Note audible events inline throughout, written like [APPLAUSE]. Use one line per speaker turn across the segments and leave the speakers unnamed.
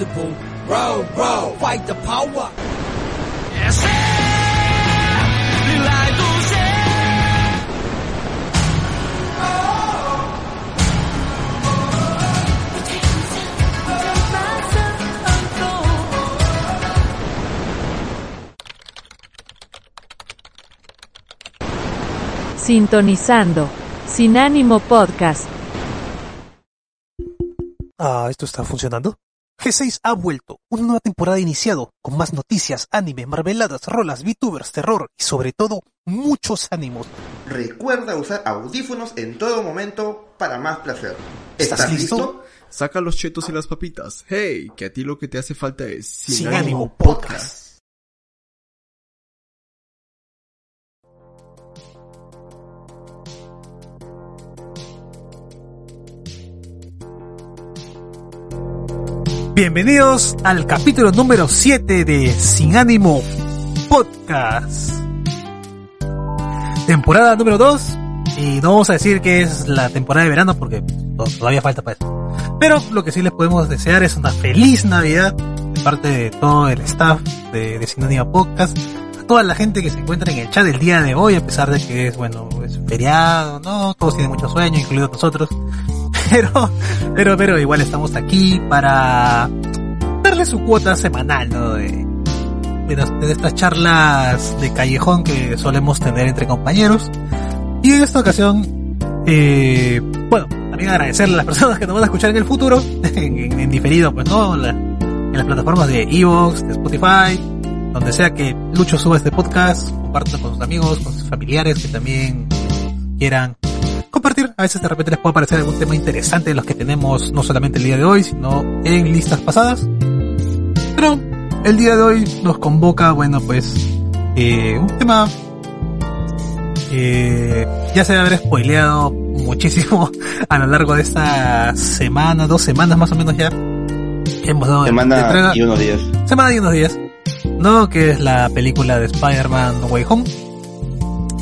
inevitable. Row, row, fight the power.
Sintonizando. Sinánimo podcast.
Ah, ¿esto está funcionando? G6 ha vuelto, una nueva temporada iniciado, con más noticias, anime, marveladas, rolas, VTubers, terror y sobre todo, muchos ánimos.
Recuerda usar audífonos en todo momento para más placer.
¿Estás listo?
Saca los chetos y las papitas. Hey, que a ti lo que te hace falta es
Sin, ánimo podcast. Bienvenidos al capítulo número 7 de Sin ánimo podcast. Temporada número 2. Y no vamos a decir que es la temporada de verano porque to- todavía falta para eso. Pero lo que sí les podemos desear es una feliz Navidad de parte de todo el staff de, de Sin Ánimo Podcast. A toda la gente que se encuentra en el chat el día de hoy, a pesar de que es, bueno, es feriado, ¿no? Todos tienen mucho sueño, incluidos nosotros. Pero, pero, pero igual estamos aquí para darle su cuota semanal, ¿no? De, estas charlas de callejón que solemos tener entre compañeros. Y en esta ocasión, eh, bueno, también agradecerle a las personas que nos van a escuchar en el futuro, [LAUGHS] en, diferido, pues, ¿no? En las plataformas de Evox, de Spotify, donde sea que Lucho suba este podcast, compártelo con sus amigos, con sus familiares que también quieran compartir. A veces de repente les puede parecer algún tema interesante de los que tenemos no solamente el día de hoy, sino en listas pasadas. Pero el día de hoy nos convoca, bueno, pues, eh, un tema que ya se debe haber spoileado muchísimo [LAUGHS] a lo largo de esta semana, dos semanas más o menos ya. Hemos dado
Semana y unos días.
Semana y unos días. ¿No? Que es la película de Spider-Man Way Home.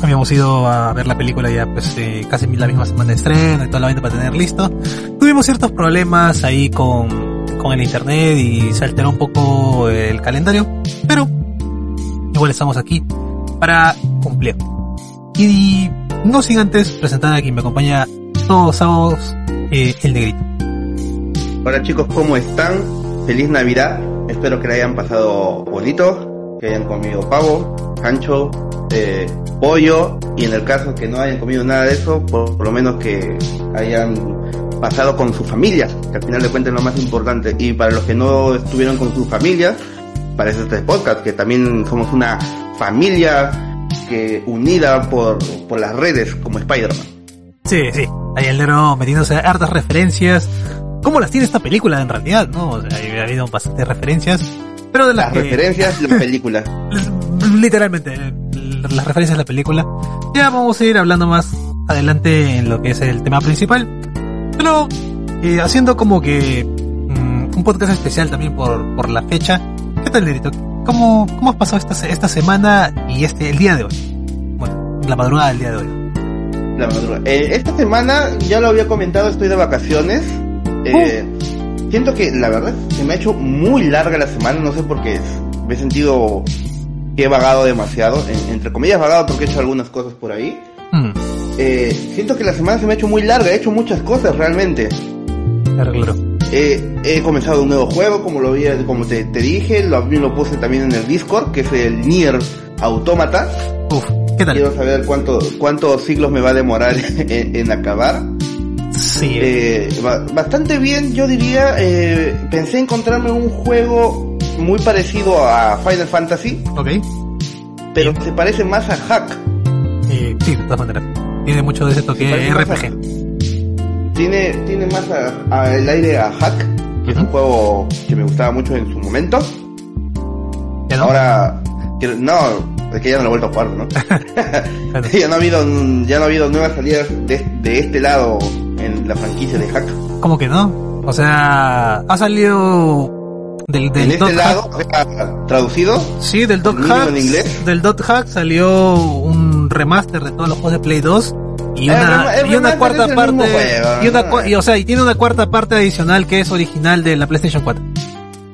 Habíamos ido a ver la película ya pues eh, casi la misma semana de estreno y toda la para tener listo. Tuvimos ciertos problemas ahí con, con el internet y se alteró un poco el calendario. Pero igual estamos aquí para cumplir. Y no sin antes presentar a quien me acompaña todos los eh, el negrito.
Hola chicos, ¿cómo están? Feliz Navidad. Espero que la hayan pasado bonito, que hayan comido pavo, cancho, eh, pollo y en el caso que no hayan comido nada de eso, por, por lo menos que hayan pasado con sus familias, que al final de cuentas es lo más importante. Y para los que no estuvieron con sus familias, para este podcast, que también somos una familia que unida por, por las redes como Spider-Man.
Sí, sí. Ahí el negro metiéndose hartas referencias. ¿Cómo las tiene esta película en realidad? No, o sea, ha habido bastantes referencias. Pero de las,
Las
que,
referencias, la [LAUGHS] película.
literalmente, eh, las referencias de la película. Ya vamos a ir hablando más adelante en lo que es el tema principal. Pero eh, haciendo como que mm, un podcast especial también por, por la fecha. ¿Qué tal, negrito? ¿Cómo, ¿Cómo has pasado esta, esta semana y este el día de hoy? Bueno, la madrugada del día de hoy.
La madrugada. Eh, esta semana, ya lo había comentado, estoy de vacaciones. Eh, Siento que la verdad se me ha hecho muy larga la semana, no sé por qué. Me he sentido que he vagado demasiado, en- entre comillas vagado porque he hecho algunas cosas por ahí.
Mm,
Eh, siento que la semana se me ha hecho muy larga, he hecho muchas cosas realmente.
claro, claro.
Eh, he comenzado un nuevo juego, como lo vi, como te, te dije, lo, lo puse también en el Discord, que es el Nier Automata.
Uf, ¿qué tal?
Quiero saber cuánto, cuántos siglos me va a demorar [LAUGHS] en- en acabar.
Sí,
Eh, ba- bastante bien, yo diría. eh, pensé encontrarme un juego muy parecido a Final Fantasy,
ok.
pero se parece más a Hack.
Eh, sí, de todas maneras. Tiene mucho de ese toque RPG.
Tiene, tiene más a- a el aire a Hack, que es un juego que me gustaba mucho en su momento.
¿Ya no?
Ahora, no, es que ya no lo he vuelto a jugar, ¿no? [LAUGHS]
Claro. [LAUGHS]
ya no ha habido, ya no ha habido nuevas salidas de, de este lado en la franquicia de Hack.
¿Cómo que no? O sea, ha salido del, del
en este
Dot
lado,
Hack.
traducido,
Sí, del Dot Hack.
en inglés.
Del Dot Hack salió un remaster de todos los juegos de Play 2 y una,
el
y una cuarta parte
juego,
y una
¿no?
y, o sea, y tiene una cuarta parte adicional que es original de la PlayStation 4.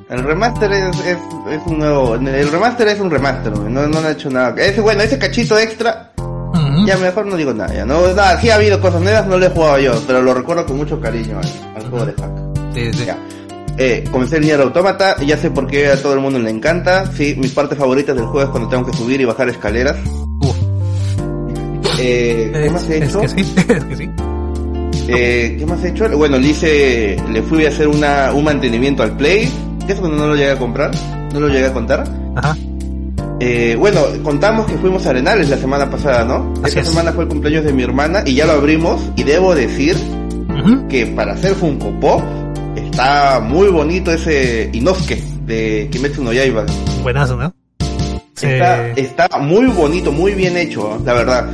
El remaster es, es, es un nuevo, el remaster es un remaster, no, no han hecho nada. Ese, bueno, ese cachito extra, Ya mejor no digo nada, ya, no, nada, sí ha habido cosas nuevas, no lo he jugado yo, pero lo recuerdo con mucho cariño al, al juego de hack.
Sí, sí.
Ya. Eh, comencé el Nier Automata, ya sé por qué a todo el mundo le encanta, sí, mis partes favoritas del juego es cuando tengo que subir y bajar escaleras.
Uf.
Eh, ¿qué
Es,
más he
es
hecho?
que sí, [LAUGHS] es que sí.
Eh, ¿Qué más he hecho? Bueno, le hice, le fui a hacer una, un mantenimiento al Play, que eso cuando no lo llegué a comprar, no lo llegué a contar.
Ajá.
Eh, bueno, contamos que fuimos a Arenales la semana pasada, ¿no?
Así
Esta
es.
semana fue el cumpleaños de mi hermana y ya lo abrimos y debo decir que para hacer Funko Pop está muy bonito ese Inosuke de Kimetsu no Yaiba.
Buenazo, ¿no? Sí.
Está, está muy bonito, muy bien hecho, ¿no? la verdad.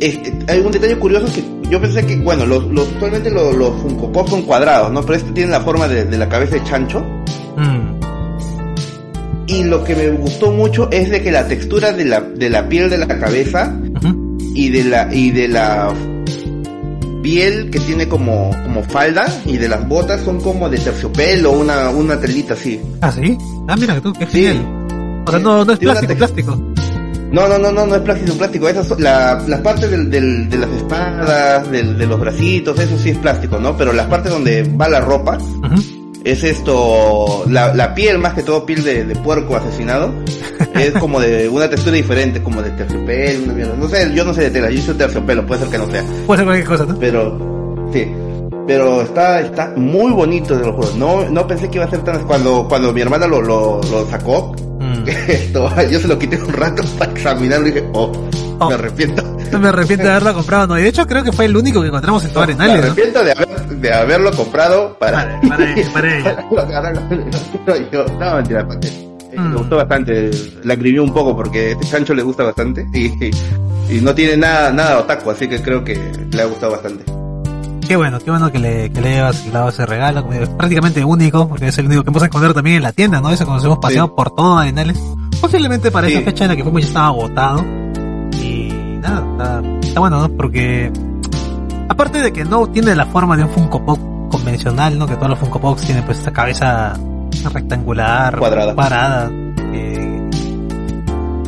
Este, hay un detalle curioso que yo pensé que, bueno, los, los, usualmente los, los Funko Pop son cuadrados, ¿no? Pero este tiene la forma de, de la cabeza de chancho.
Mm.
Y lo que me gustó mucho es de que la textura de la, de la piel de la cabeza y de la, y de la piel que tiene como, como falda y de las botas son como de terciopelo, una, una telita así.
Ah, sí. Ah, mira, tú, qué
Sí.
fiel. O sea, no, no es plástico, plástico.
No, no, no, no, no es plástico, plástico. Esas son, la, las partes del, del- de las espadas, del- de los bracitos, eso sí es plástico, ¿no? Pero las partes donde va la ropa. Es esto, la, la piel más que todo piel de, de puerco asesinado, [LAUGHS] es como de una textura diferente, como de terciopelo, una mierda. No sé, yo no sé de tela, yo soy terciopelo, puede ser que no sea.
Puede ser cualquier cosa, ¿no?
Pero, sí. Pero está, está muy bonito de los juegos. No, no pensé que iba a ser tan, cuando, cuando mi hermana lo, lo, lo sacó,
Mm. [LAUGHS]
esto, yo se lo quité un rato para examinarlo y dije, oh,
Oh.
me arrepiento.
Me arrepiento de haberlo comprado, ¿no? Y de hecho creo que fue el único que encontramos en todo
me
Arenales, ¿no?
arrepiento de, haber, de haberlo comprado para...
Para, para ella, para ella. [LAUGHS]
No, mentira, ¿para qué? Eh,
Mm.
Me gustó bastante, la escribió un poco porque este Sancho le gusta bastante y, y, y no tiene nada, nada otaku, así que creo que le ha gustado bastante.
Qué bueno, qué bueno que le, que le hayas dado ese regalo. prácticamente único, porque es el único que hemos encontrado también en la tienda, ¿no? Eso cuando nos hemos paseado
Sí.
por todo Arenales. Posiblemente para
Sí.
esa fecha en la que fuimos ya estaba agotado. Nada, está, está bueno, ¿no? Porque aparte de que no tiene la forma de un Funko Pop convencional, ¿no? Que todos los Funko Pops tienen pues esta cabeza rectangular,
Cuadrada.
parada, que,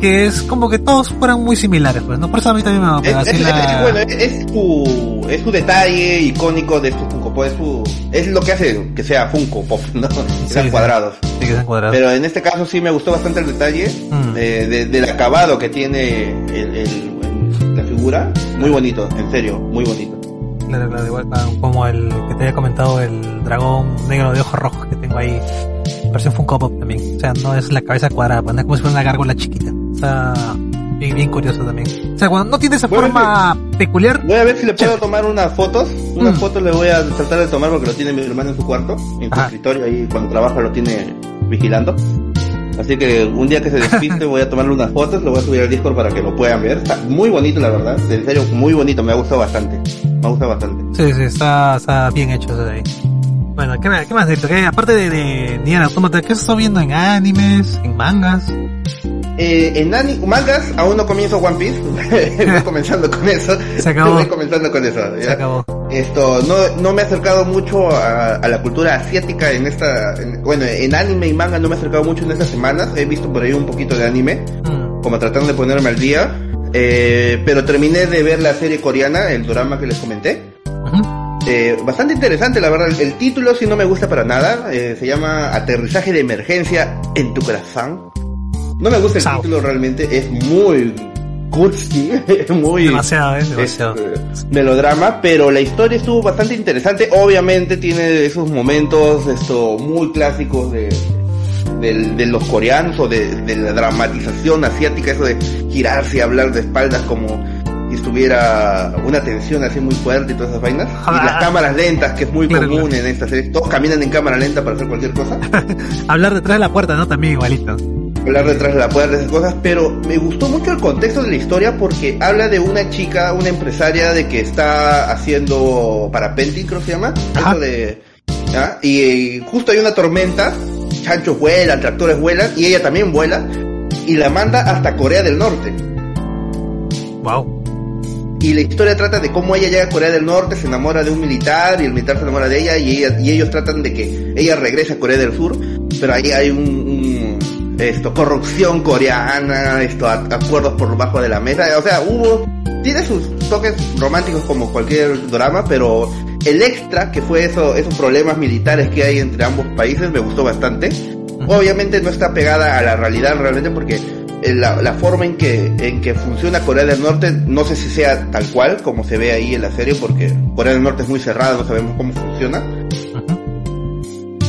que es como que todos fueran muy similares, pues, ¿no? Por eso a mí también me, me
Es, es-
vacila-
es- bueno, es, su, es su detalle icónico de su Funko Pop, es, su, es lo que hace que sea Funko Pop, ¿no? Que sean
sí.
cuadrados.
Sí, que sean cuadrados.
Pero en este caso sí me gustó bastante el detalle
Mm.
eh, de- del acabado que tiene el, el- Muy bonito, en serio, muy bonito.
Claro, claro, igual como el que te había comentado, el dragón negro de ojos rojos que tengo ahí, versión Funko Pop también. O sea, no es la cabeza cuadrada, pues, no es como si fuera una gárgola chiquita. O sea, bien, bien curioso también. O sea, cuando no tiene esa forma peculiar,
Voy a ver si le puedo tomar unas fotos. Unas
Mm.
fotos le voy a tratar de tomar porque lo tiene mi hermano en su cuarto, en su
Ajá.
escritorio, ahí cuando trabaja lo tiene vigilando. Así que un día que se despiste voy a tomarle unas fotos, lo voy a subir al Discord para que lo puedan ver. Está muy bonito la verdad, en serio, muy bonito, me ha gustado bastante. Me ha gustado bastante.
sí, sí, está, está bien hecho eso de ahí. Bueno, ¿qué, qué más? ¿Qué- aparte de, de Nier Automata, ¿qué estás viendo en animes, en mangas?
Eh, en ani- mangas aún no comienzo One Piece, [LAUGHS] voy [LAUGHS] comenzando con eso.
Se acabó.
Voy comenzando con eso. ¿ya?
Se acabó.
Esto, no, no me he acercado mucho a, a la cultura asiática en esta, en- bueno, en anime y manga no me he acercado mucho en estas semanas, he visto por ahí un poquito de anime,
Mm,
como tratando de ponerme al día, eh, pero terminé de ver la serie coreana, el drama que les comenté, eh, bastante interesante la verdad, el título sí no me gusta para nada, eh, se llama Aterrizaje de Emergencia en tu corazón, no me gusta el título realmente, es muy cursi, [LAUGHS] muy...
Demasiado, ¿eh? Demasiado.
eh, melodrama, pero la historia estuvo bastante interesante. Obviamente tiene esos momentos esto muy clásicos de, de los coreanos o de, de la dramatización asiática, eso de girarse y hablar de espaldas como si estuviera una tensión así muy fuerte y todas esas vainas. Y [LAUGHS] las cámaras lentas, que es muy
Claro,
común
claro.
en esta serie. Todos caminan en cámara lenta para hacer cualquier cosa. [LAUGHS]
Hablar detrás de la puerta, ¿no? También igualito.
Hablar detrás de la puerta, esas cosas, pero me gustó mucho el contexto de la historia porque habla de una chica, una empresaria de que está haciendo parapenting, creo que se llama,
Ajá.
de, ¿ya? y, eh, justo hay una tormenta, chanchos vuelan, tractores vuelan, y ella también vuela, y la manda hasta Corea del Norte.
Wow.
y la historia trata de cómo ella llega a Corea del Norte, se enamora de un militar y el militar se enamora de ella y, ella, y ellos tratan de que ella regrese a Corea del Sur, pero ahí hay un, un esto corrupción coreana, esto acuerdos por bajo de la mesa, o sea, hubo tiene sus toques románticos como cualquier drama, pero el extra que fue eso, esos problemas militares que hay entre ambos países me gustó bastante. Obviamente no está pegada a la realidad realmente porque eh, la, la forma en que, en que funciona Corea del Norte no sé si sea tal cual como se ve ahí en la serie porque Corea del Norte es muy cerrada, no sabemos cómo funciona.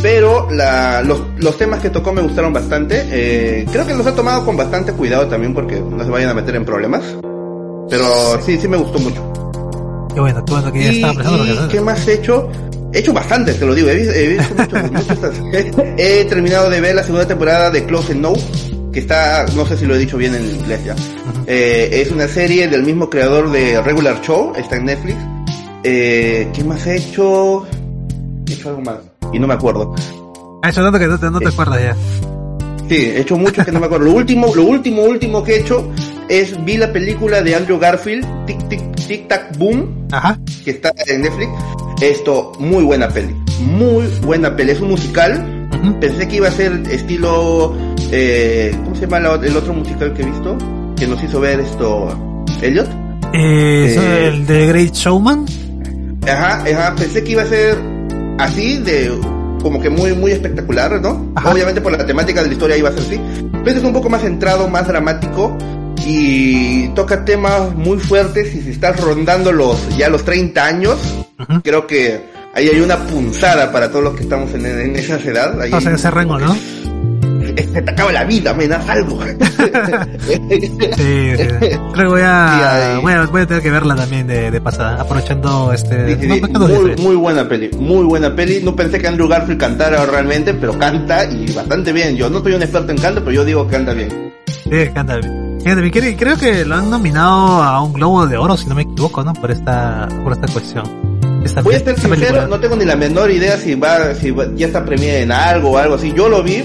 Pero la, los, los temas que tocó me gustaron bastante. Eh, creo que los ha tomado con bastante cuidado también porque no se vayan a meter en problemas. Pero sí, sí me gustó mucho.
Qué bueno, qué bueno que ya
Y,
estaba pensando lo que.
¿qué más he hecho? He hecho bastante, te lo digo. He, vis- he visto mucho- [LAUGHS] muchas- he, he terminado de ver la segunda temporada de Close and No, que está, no sé si lo he dicho bien en inglés ya. Eh, es una serie del mismo creador de Regular Show, está en Netflix. Eh, ¿Qué más he hecho? He hecho algo más y no me acuerdo.
Ha hecho tanto que no te, no te acuerdas ya.
Sí, he hecho mucho que no me acuerdo. Lo último, lo último, último que he hecho es vi la película de Andrew Garfield, Tic Tic Tic Tac Boom,
Ajá.
que está en Netflix. Esto, muy buena peli. Muy buena peli. Es un musical. Pensé que iba a ser estilo, eh, ¿cómo se llama la- el otro musical que he visto? Que nos hizo ver esto, Elliot.
Eh, ¿es
Eh.
el de Great Showman.
Ajá, ajá, pensé que iba a ser así, de como que muy, muy espectacular, ¿no?
Ajá.
Obviamente por la temática de la historia iba a ser así. Pero es un poco más centrado, más dramático y toca temas muy fuertes y si estás rondando los ya los 30 años, creo que ahí hay una punzada para todos los que estamos en, en esa edad. Ahí,
O sea, ese rango, ¿no?
Se te acaba la vida, me das algo. [LAUGHS]
Sí, sí. Creo que voy a, voy a, voy a tener que verla también de, de pasada, aprovechando este...
Sí, sí,
no,
muy, muy buena peli, muy buena peli. No pensé que Andrew Garfield cantara realmente, pero canta y bastante bien. Yo no soy un experto en canto, pero yo digo que canta bien.
Sí, canta bien. Creo, que lo han nominado a un Globo de Oro, si no me equivoco, ¿no? Por esta, por esta cuestión. Esta,
Voy a ser sincero,
película.
no tengo ni la menor idea si va, si va- ya está premiada en algo o algo así. Yo lo vi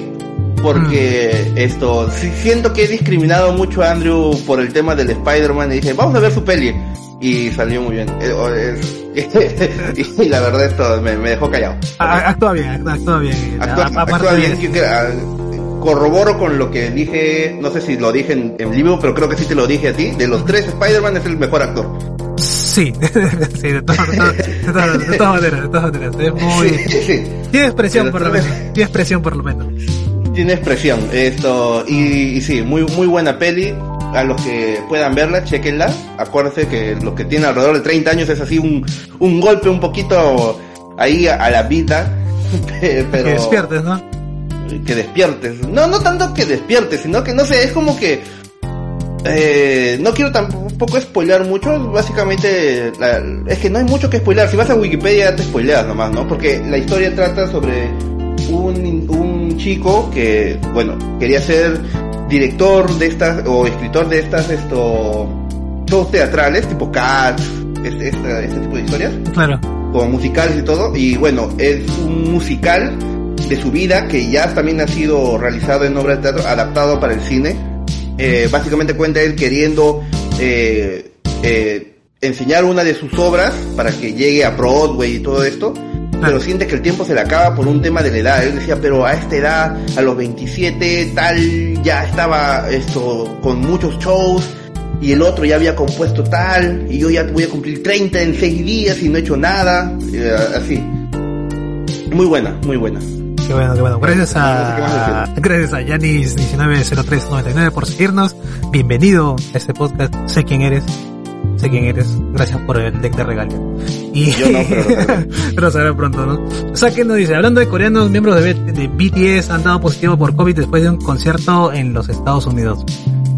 porque esto, sí siento que he discriminado mucho a Andrew por el tema del Spider-Man y dije, vamos a ver su peli. Y salió muy bien. Eh, [LAUGHS] y la verdad esto me, me dejó callado.
Actúa bien, actúa, bien.
Actúa, actúa bien, yo ah, corroboro con lo que dije, no sé si lo dije en, en vivo, pero creo que sí te lo dije a ti. De los tres, Spider-Man es el mejor actor.
Sí, [LAUGHS] sí, de todas, de todas- de todas- de todas maneras, de todas maneras. Es muy... [LAUGHS]
Sí, sí.
Tiene expresión
Pero
por lo menos. Tiene expresión por lo menos.
Tiene expresión esto y, y sí, muy muy buena peli. A los que puedan verla, chequenla. Acuérdense que los que tienen alrededor de 30 años es así un, un golpe un poquito ahí a, a la vida. [LAUGHS] Pero
Que despiertes, ¿no?
que despiertes. No, no tanto que despiertes, sino que no sé, es como que eh, no quiero tampoco spoilear mucho, básicamente la- es que no hay mucho que spoilear, si vas a Wikipedia te spoileas nomás, ¿no? Porque la historia trata sobre un, un chico que, bueno, quería ser director de estas, o escritor de estas, esto, shows teatrales, tipo Cats, este, esta- este tipo de historias
Claro.
como musicales y todo. Y bueno, es un musical de su vida que ya también ha sido realizado en obra de teatro, adaptado para el cine. Eh, básicamente cuenta él queriendo eh, eh, enseñar una de sus obras para que llegue a Broadway y todo esto. Pero siente que el tiempo se le acaba por un tema de la edad. Él decía, pero a esta edad, a los 27, tal, ya estaba esto con muchos shows y el otro ya había compuesto tal, y yo ya voy a cumplir 30 en 6 días y no he hecho nada, eh, así. Muy buena, muy buena.
Qué bueno, qué bueno. Gracias a, gracias a Yanis190399 por seguirnos. Bienvenido a este podcast. Sé quién eres. Sé quién eres. Gracias por el deck de regalo. Y
Yo no, pero
pero lo sabrá [LAUGHS] pronto, ¿no? Saki nos dice, hablando de coreanos, miembros de, de BTS han dado positivo por COVID después de un concierto en los Estados Unidos.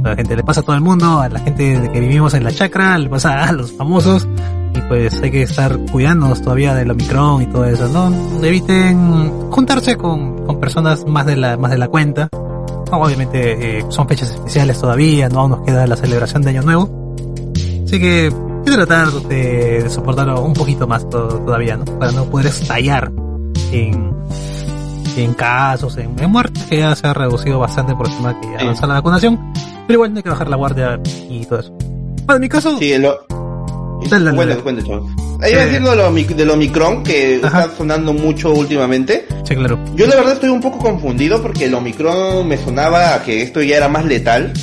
A la gente le pasa a todo el mundo, a la gente de que vivimos en la chacra, le pasa a los famosos, y pues hay que estar cuidándonos todavía del Omicron y todo eso, ¿no? Eviten juntarse con, con personas más de la, más de la cuenta. No, obviamente eh, son fechas especiales todavía, no aún nos queda la celebración de Año Nuevo. Así que hay que tratar de, de soportarlo un poquito más to- todavía, ¿no? Para no poder estallar en, en casos, en, en muertes, que ya se ha reducido bastante por el tema que avanza la vacunación. Pero igual no hay que bajar la guardia y todo eso. Bueno, en mi caso,
Sí, lo,
Dale, dale,
Cuenta,
dale.
cuenta, chavos. Ahí iba a
Sí.
decir lo de lo Omicron, que
Ajá.
está sonando mucho últimamente.
Sí, claro.
Yo la verdad estoy un poco confundido porque el Omicron me sonaba a que esto ya era más letal.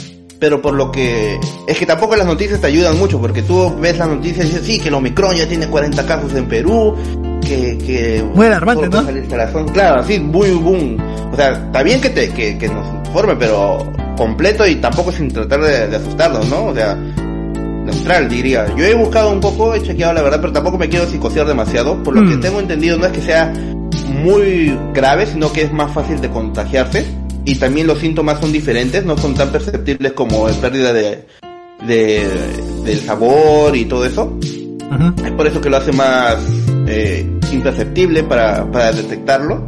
Pero por lo que... Es que tampoco las noticias te ayudan mucho, porque tú ves las noticias y dices, sí, que el Omicron ya tiene 40 casos en Perú, que... que
Muy alarmante, ¿no?
corazón. Claro, sí, muy boom. O sea, está bien que, te, que, que nos informe, pero completo y tampoco sin tratar de, de asustarnos, ¿no? O sea, neutral diría. Yo he buscado un poco, he chequeado la verdad, pero tampoco me quiero psicosear demasiado. Por lo que
Mm.
tengo entendido, no es que sea muy grave, sino que es más fácil de contagiarse. Y también los síntomas son diferentes, no son tan perceptibles como pérdida de, de del sabor y todo eso. Es por eso que lo hace más eh, imperceptible para, para detectarlo.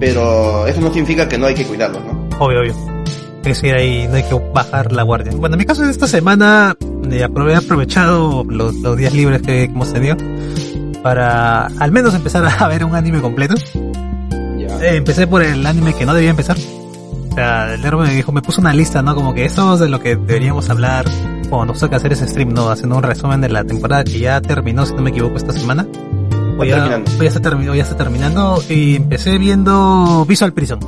Pero eso no significa que no hay que cuidarlo, ¿no?
Obvio, obvio. Hay que seguir ahí, no hay que bajar la guardia. Bueno, en mi caso, esta semana eh, he aprovechado los, los días libres que hemos tenido para al menos empezar a [LAUGHS] ver un anime completo.
Ya.
Eh, empecé por el anime que no debía empezar. O sea, el me dijo, me puso una lista, ¿no? Como que esto es de lo que deberíamos hablar cuando nos toca hacer ese stream, ¿no? Haciendo un resumen de la temporada que ya terminó, si no me equivoco, esta semana. Hoy ya,
terminando.
hoy ya está, termi- hoy ya está terminando y empecé viendo Visual Prison.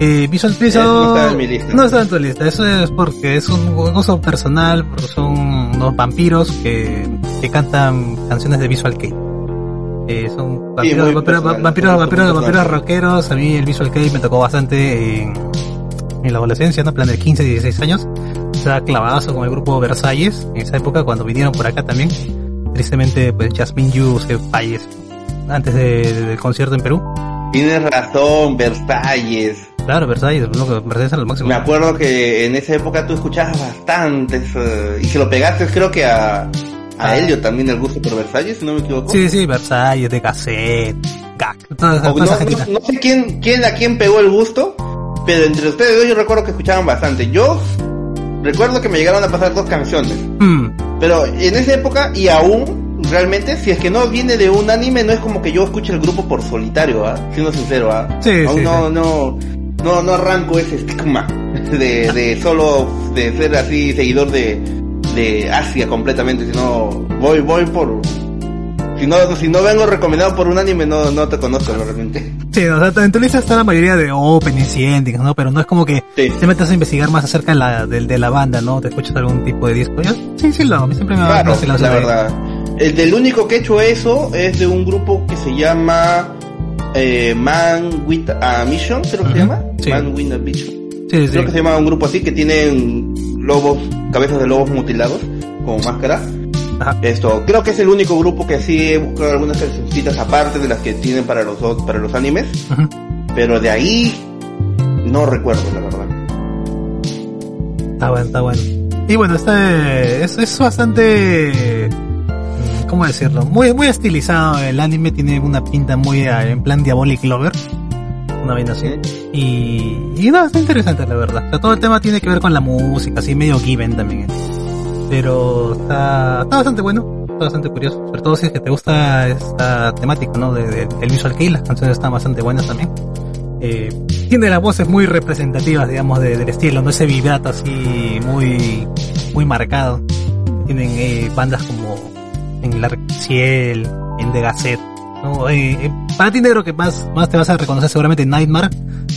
Eh, Visual Prison
Eh, no estaba en mi lista.
no está en tu lista, eso es porque es un gozo personal, porque son unos vampiros que, que cantan canciones de Visual Kei. Eh, son vampiros,
muy
vampiros,
personal,
vampiros, vampiros, vampiros rockeros. A mí el Visual Kei me tocó bastante en, en la adolescencia, ¿no? Plan de 15, 16 años. Estaba clavadazo con el grupo Versalles en esa época cuando vinieron por acá también. Tristemente, pues Jasmine Yu se falleció antes de- de- del concierto en Perú.
Tienes razón, Versalles.
Claro, Versalles, ¿no? Versalles era lo máximo.
Me acuerdo que en esa época tú escuchabas bastantes eh, y se lo pegaste creo que a, a
Ah.
Helio también el gusto por Versalles, si no me equivoco.
Sí, sí, Versalles, de cassette, gag, toda esa, toda
no, no- no sé quién, quién a quién pegó el gusto, pero entre ustedes dos yo recuerdo que escuchaban bastante. Yo recuerdo que me llegaron a pasar dos canciones,
Mm,
pero en esa época y aún realmente si es que no viene de un anime no es como que yo escuche el grupo por solitario, ¿ah? Siendo sincero, ¿ah?
Sí,
aún
sí,
no,
sí.
no, no, no arranco ese estigma de, de solo de ser así seguidor de, de Asia completamente, sino voy, voy por si no, si no vengo recomendado por un anime no, no te conozco realmente.
Sí, o sea, en tu lista está la mayoría de openings y endings, ¿no? Pero no es como que
Sí.
te metas a investigar más acerca de la, de, de la banda, ¿no? Te escuchas algún tipo de disco. Yo, sí, sí, lo. A siempre me va
Claro,
me hace
la verdad. El del único que he hecho eso es de un grupo que se llama eh, Man with a Mission, creo que se
Ujú,
llama.
sí.
Man with a Mission.
Sí, sí.
Creo que se llama un grupo así que tienen lobos, cabezas de lobos mutilados con máscara.
Ajá.
Esto, creo que es el único grupo que sí he buscado algunas cancioncitas aparte de las que tienen para los para los animes, pero de ahí no recuerdo la verdad.
Está bueno, está bueno. Y bueno, este es, es bastante, ¿cómo decirlo? Muy, muy estilizado. El anime tiene una pinta muy eh, en plan Diabolic Lover. Una vaina así. Y, y no, está interesante la verdad. O sea, todo el tema tiene que ver con la música, así medio given también. Pero está, está bastante bueno, está bastante curioso. Sobre todo si es que te gusta esta temática, ¿no? De, de- del Visual Kei, las canciones están bastante buenas también. Eh, tiene las voces muy representativas, digamos, de- del estilo, no ese vibrato así muy, muy marcado. Tienen eh, bandas como en Lark Ciel, en The Gazette, ¿no? Eh, para ti negro que más, más te vas a reconocer seguramente Nightmare,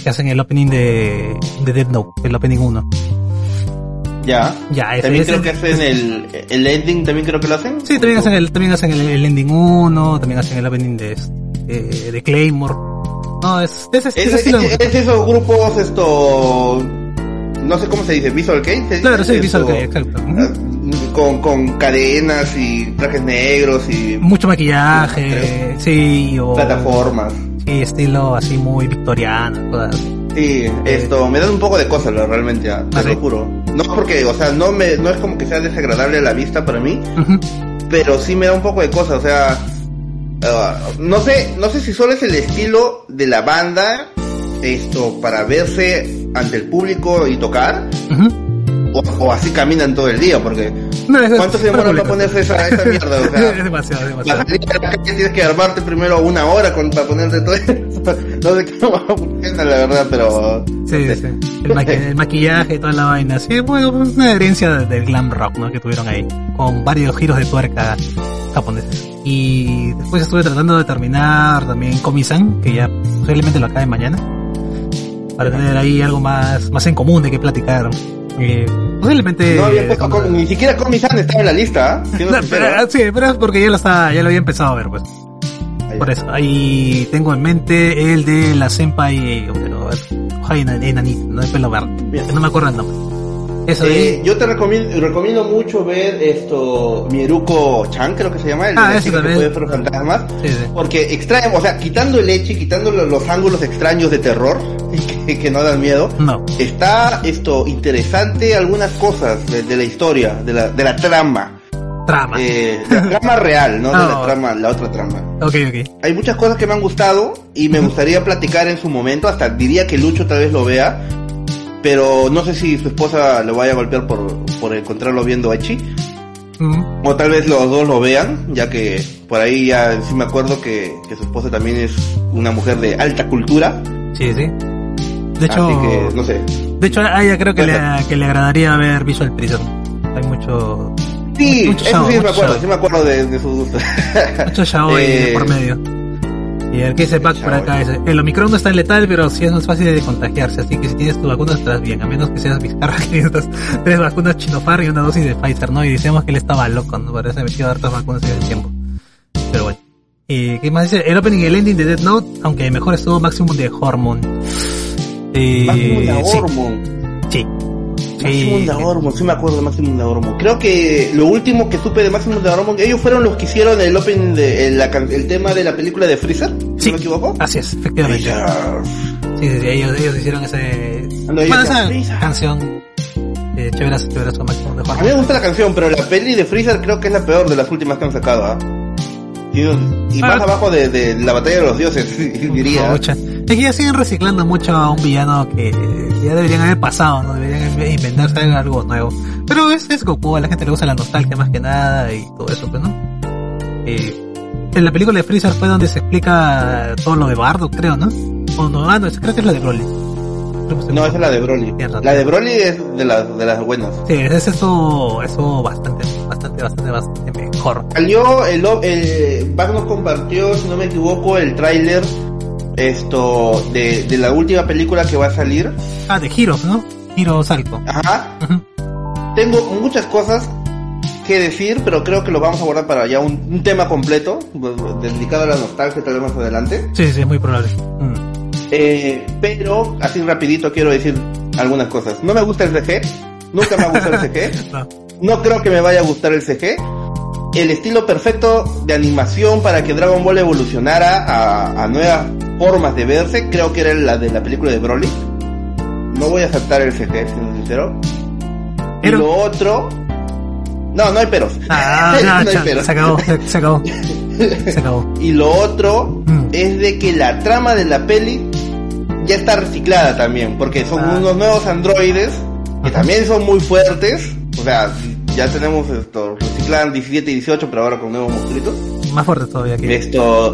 que hacen el opening de, de Dead Note, el opening 1.
Ya.
Ya, ese-
También
ese-
creo que hacen el, el ending, también creo que lo hacen.
Sí, también hacen el, también hacen el, el ending 1, también hacen el opening de, de Claymore. No, es, es, es,
Es, es- esos grupos, esto. No sé cómo se dice, Visual Kei. ¿se
Claro, sí, Visual Kei, exacto.
Con, con cadenas y trajes negros y
Mucho maquillaje, sí, o...
plataformas.
Sí, estilo así muy victoriano, cosas así.
Sí, esto, me dan un poco de cosas realmente, te lo juro. No porque, o sea, no me, no es como que sea desagradable a la vista para mí, pero sí me da un poco de cosas, o sea, ah, no sé, no sé si solo es el estilo de la banda, esto, para verse ante el público y tocar. O, o así caminan todo el día, porque
No, es
¿cuánto se demora para ponerse esa, esa [LAUGHS] mierda? O sea,
es demasiado, es
para
demasiado.
salir a la calle tienes que armarte primero una hora con, para ponerte todo eso. [LAUGHS] No sé cómo funciona la verdad, pero...
Sí, sí. El, maqui- el maquillaje y toda la vaina. Sí, bueno, pues una herencia del glam rock, ¿no? Que tuvieron ahí. Con varios giros de tuerca japoneses. Y después estuve tratando de terminar también Komi-san, que ya posiblemente lo acabe mañana. Para tener ahí algo más, más en común de qué platicar. Eh, posiblemente...
No había puesto,
como-
con- ni siquiera Comisan estaba en la lista, ¿ah? [LAUGHS] Siendo
No, pero,
¿ah?
sí, pero es porque ya lo, estaba, ya lo había empezado a ver, pues.
Ahí.
Por eso, ahí tengo en mente el de la Senpai, pero Ojai Enanit, no de pelo verde, no me acuerdo el nombre. Eso
Eh, yo te recomiendo, recomiendo mucho ver esto, Mieruko Chan, creo que se llama, el
Ah,
que puede ver fantasmas.
Sí, sí.
Porque extrae, o sea, quitando el leche, quitando lo- los ángulos extraños de terror [LAUGHS] que, que no dan miedo,
No,
está esto interesante algunas cosas de, de la historia, de la, de la trama,
trama.
eh, la trama real, no de la trama, la otra trama.
Ok, ok.
Hay muchas cosas que me han gustado y me gustaría platicar en su momento, hasta diría que Lucho tal vez lo vea, pero no sé si su esposa lo vaya a golpear por, por encontrarlo viendo Echi,
Mm,
o tal vez los dos lo vean, ya que por ahí ya sí me acuerdo que, que su esposa también es una mujer de alta cultura,
sí, sí. De hecho,
así que no sé.
de hecho a ella creo que le, que le agradaría ver Visual Prison. Hay mucho,
Sí,
mucho
eso
show,
sí me acuerdo,
show.
sí me acuerdo de, de su gusto. [LAUGHS]
mucho show
Eh,
por medio. Y el que dice Pac por acá dice, el Omicron no es tan letal, pero sí es más fácil de contagiarse, así que si tienes tu vacuna estarás bien, a menos que seas Vizcarra, [LAUGHS] que necesitas tres vacunas Chinofar y una dosis de Pfizer, ¿no? Y decíamos que él estaba loco, ¿no? Parece metido hartas vacunas en el tiempo. Pero bueno. Y ¿qué más dice? El opening y el ending de Death Note, aunque mejor estuvo Maximum de Hormone. Eh,
Maximum de
sí, sí.
Maximum de Hormone, sí me acuerdo de Maximum de Hormone. Creo que lo último que supe de Maximum de Hormone, ellos fueron los que hicieron el open de el, el tema de la película de Freezer, si
Sí.
no me equivoco.
Así es, efectivamente. Sí, sí, sí, ellos, ellos hicieron ese... Bueno, esa
"Freezer".
canción... Eh, de
A mí me gusta la canción, pero la peli de Freezer creo que es la peor de las últimas que han sacado, ¿ah? Y, y más
Ah.
abajo de, de la batalla de los dioses, [LAUGHS] diría.
Mucha. Es que ya siguen reciclando mucho a un villano que ya deberían haber pasado, ¿no? Deberían inventarse algo nuevo. Pero es, es Goku, a la gente le gusta la nostalgia más que nada y todo eso, pues, ¿no? Eh, en la película de Freezer fue donde se explica todo lo de Bardo, creo, ¿no? O no, ah, no, creo que es la de Broly.
No, esa es la de Broly. La de Broly es de las, de las buenas.
Sí, es eso, eso bastante, bastante, bastante, bastante mejor.
Salió el, el Bag nos compartió, si no me equivoco, el tráiler esto de, de la última película que va a salir.
Ah, de Heroes, ¿no? Hero Salto.
Ajá. Tengo muchas cosas que decir, pero creo que lo vamos a abordar para ya un, un tema completo, dedicado a la nostalgia tal vez más adelante.
Sí, sí, es muy probable. Mm.
Eh, pero así rapidito quiero decir algunas cosas. No me gusta el CG, nunca me ha gustado el CG. [LAUGHS]
No.
No creo que me vaya a gustar el CG. El estilo perfecto de animación para que Dragon Ball evolucionara a, a nuevas formas de verse, creo que era la de la película de Broly. No voy a aceptar el CG, siendo sincero.
Pero-
Y lo otro... No, no hay peros.
Ah,
no [LAUGHS]
no,
hay peros.
se acabó, se, se acabó. [LAUGHS] Se acabó.
Y lo otro
Mm.
es de que la trama de la peli ya está reciclada también, porque son
Ah.
unos nuevos androides que también son muy fuertes. O sea, ya tenemos esto, reciclaban 17 y 18, pero ahora con nuevos monstruitos.
Más fuerte todavía que...
Esto.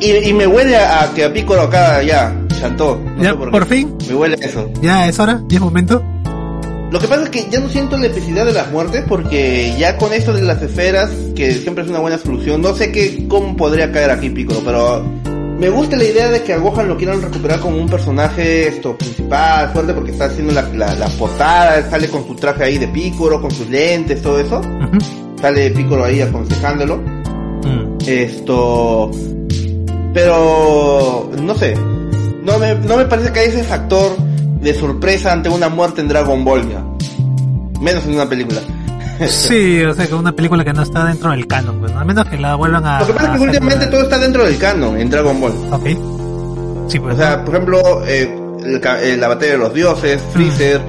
Y, y me huele a, que a Piccolo acá ya chantó. No
Ya,
sé por,
fin,
Me huele a eso.
ya es hora, ya es momento.
Lo que pasa es que ya no siento la epicidad de las muertes porque ya con esto de las esferas, que siempre es una buena solución, no sé qué, cómo podría caer aquí Piccolo, pero me gusta la idea de que a Gohan lo quieran recuperar como un personaje esto principal, fuerte, porque está haciendo la, la, la portada, sale con su traje ahí de Piccolo, con sus lentes, todo eso.
Ujú.
Sale Piccolo ahí aconsejándolo.
Mm.
Esto. Pero. No sé. No me, no me parece que haya ese factor de sorpresa ante una muerte en Dragon Ball ya. Menos en una película.
Sí, o sea, que una película que no está dentro del canon, pues, a menos que la vuelvan a...
Lo que pasa es que últimamente todo está dentro del canon en Dragon Ball.
Ok. Sí, pues.
O sea, por ejemplo, eh, el eh, la batalla de los dioses, Freezer,